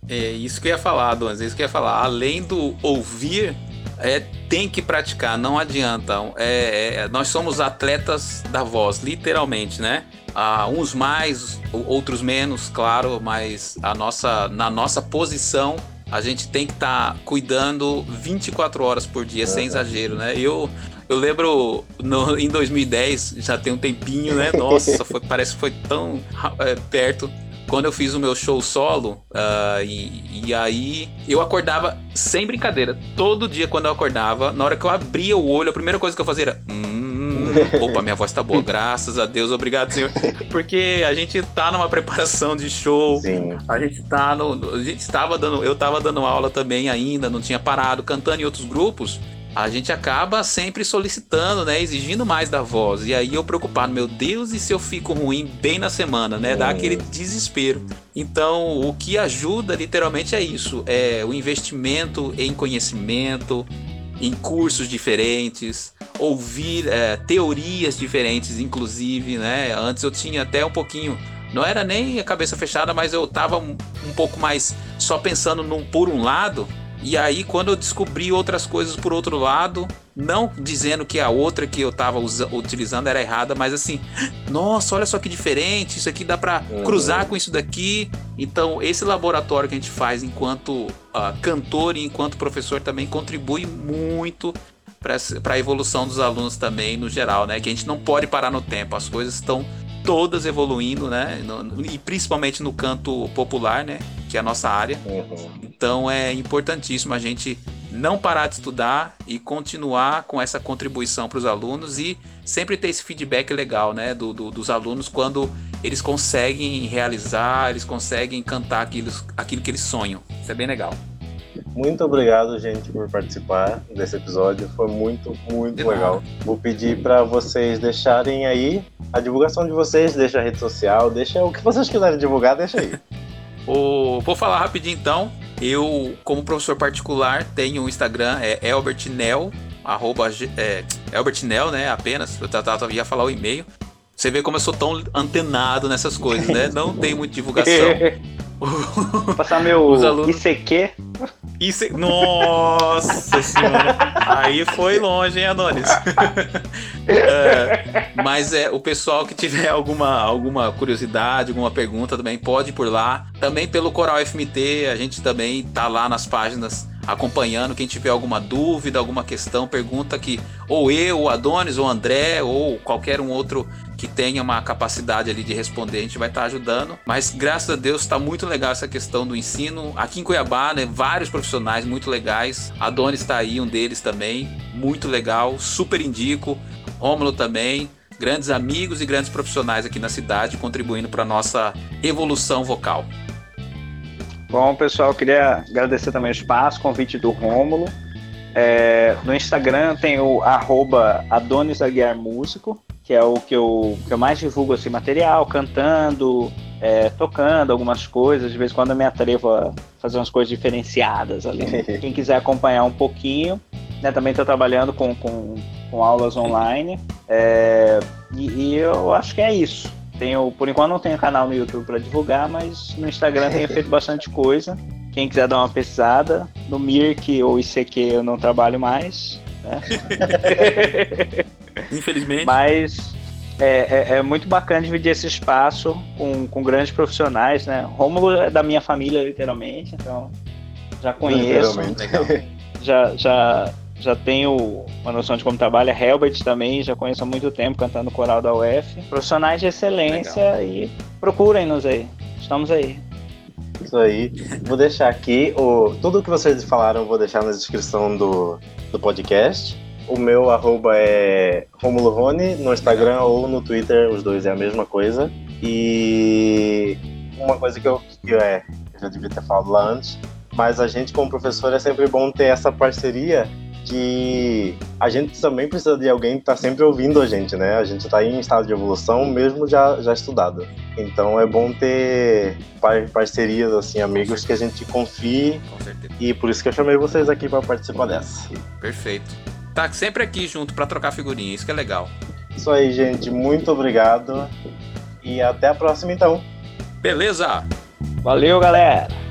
É isso que eu ia falar, Donas, é isso que eu ia falar. Além do ouvir, é, tem que praticar, não adianta. É, é, nós somos atletas da voz, literalmente, né? Ah, uns mais, outros menos, claro, mas a nossa, na nossa posição a gente tem que estar tá cuidando 24 horas por dia, sem exagero, né? Eu, eu lembro no, em 2010, já tem um tempinho, né? Nossa, foi, parece que foi tão é, perto quando eu fiz o meu show solo, uh, e, e, aí eu acordava sem brincadeira. Todo dia quando eu acordava, na hora que eu abria o olho, a primeira coisa que eu fazia era. Hum, Opa, minha voz tá boa, graças a Deus, obrigado, Senhor. Porque a gente tá numa preparação de show. Sim. A gente tá no. A gente estava dando. Eu tava dando aula também ainda, não tinha parado, cantando em outros grupos a gente acaba sempre solicitando, né, exigindo mais da voz. E aí eu preocupado, meu Deus, e se eu fico ruim bem na semana, né? Dá aquele desespero. Então, o que ajuda literalmente é isso, é o investimento em conhecimento, em cursos diferentes, ouvir é, teorias diferentes, inclusive, né? Antes eu tinha até um pouquinho não era nem a cabeça fechada, mas eu tava um, um pouco mais só pensando num, por um lado e aí, quando eu descobri outras coisas por outro lado, não dizendo que a outra que eu estava utilizando era errada, mas assim, nossa, olha só que diferente, isso aqui dá para uhum. cruzar com isso daqui. Então, esse laboratório que a gente faz enquanto uh, cantor e enquanto professor também contribui muito para a evolução dos alunos também no geral, né? Que a gente não pode parar no tempo, as coisas estão todas evoluindo, né? E principalmente no canto popular, né? Que é a nossa área. Uhum. Então é importantíssimo a gente não parar de estudar e continuar com essa contribuição para os alunos e sempre ter esse feedback legal, né? Do, do, dos alunos quando eles conseguem realizar, eles conseguem cantar aquilo, aquilo que eles sonham. Isso é bem legal. Muito obrigado, gente, por participar desse episódio. Foi muito, muito legal. Vou pedir para vocês deixarem aí a divulgação de vocês, deixa a rede social, deixa o que vocês quiserem divulgar, deixa aí. o, vou falar rapidinho então. Eu, como professor particular, tenho o Instagram, é elbertnel, arroba, é, elbertnel, né, apenas, eu, eu ia falar o e-mail. Você vê como eu sou tão antenado nessas coisas, né? Não tem muita divulgação. Passar meu. ICQ. IC... Nossa senhora! Aí foi longe, hein, Adonis? é, mas é, o pessoal que tiver alguma, alguma curiosidade, alguma pergunta também pode ir por lá. Também pelo Coral FMT, a gente também tá lá nas páginas acompanhando. Quem tiver alguma dúvida, alguma questão, pergunta que ou eu, o Adonis, ou André, ou qualquer um outro que tenha uma capacidade ali de responder, a gente vai estar tá ajudando. Mas graças a Deus está muito legal essa questão do ensino. Aqui em Cuiabá, né, vários profissionais muito legais. A Dona está aí, um deles também, muito legal, super indico. Rômulo também, grandes amigos e grandes profissionais aqui na cidade contribuindo para nossa evolução vocal. Bom, pessoal, queria agradecer também o espaço, convite do Rômulo. É, no Instagram tem o arroba Adonis Aguiar Músico, que é o que eu, que eu mais divulgo assim, material, cantando, é, tocando algumas coisas. De vez em quando eu me atrevo a fazer umas coisas diferenciadas ali. Quem quiser acompanhar um pouquinho, né, também estou trabalhando com, com, com, aulas online. É, e, e, eu acho que é isso. Tenho, por enquanto não tenho canal no YouTube para divulgar, mas no Instagram tenho feito bastante coisa. Quem quiser dar uma pesquisada, no Mirk ou ICQ eu não trabalho mais. Né? Infelizmente. Mas é, é, é, muito bacana dividir esse espaço com, com grandes profissionais, né? Rômulo é da minha família, literalmente, então já conheço. Já, já, já tenho uma noção de como trabalha. Helbert também, já conheço há muito tempo cantando coral da UF. Profissionais de excelência Legal. e procurem-nos aí. Estamos aí. Isso aí. Vou deixar aqui o, tudo que vocês falaram, vou deixar na descrição do, do podcast. O meu arroba é Romulo Rony no Instagram ou no Twitter, os dois é a mesma coisa. E uma coisa que eu, que é, eu já devia ter falado lá antes, mas a gente como professor é sempre bom ter essa parceria que a gente também precisa de alguém que está sempre ouvindo a gente, né? A gente está em estado de evolução, mesmo já, já estudado. Então é bom ter parcerias, assim, amigos que a gente confie. Com certeza. E por isso que eu chamei vocês aqui para participar dessa. Perfeito tá sempre aqui junto para trocar figurinha, isso que é legal. Isso aí, gente. Muito obrigado. E até a próxima, então. Beleza! Valeu, galera!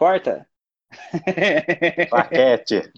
Corta. Claquete.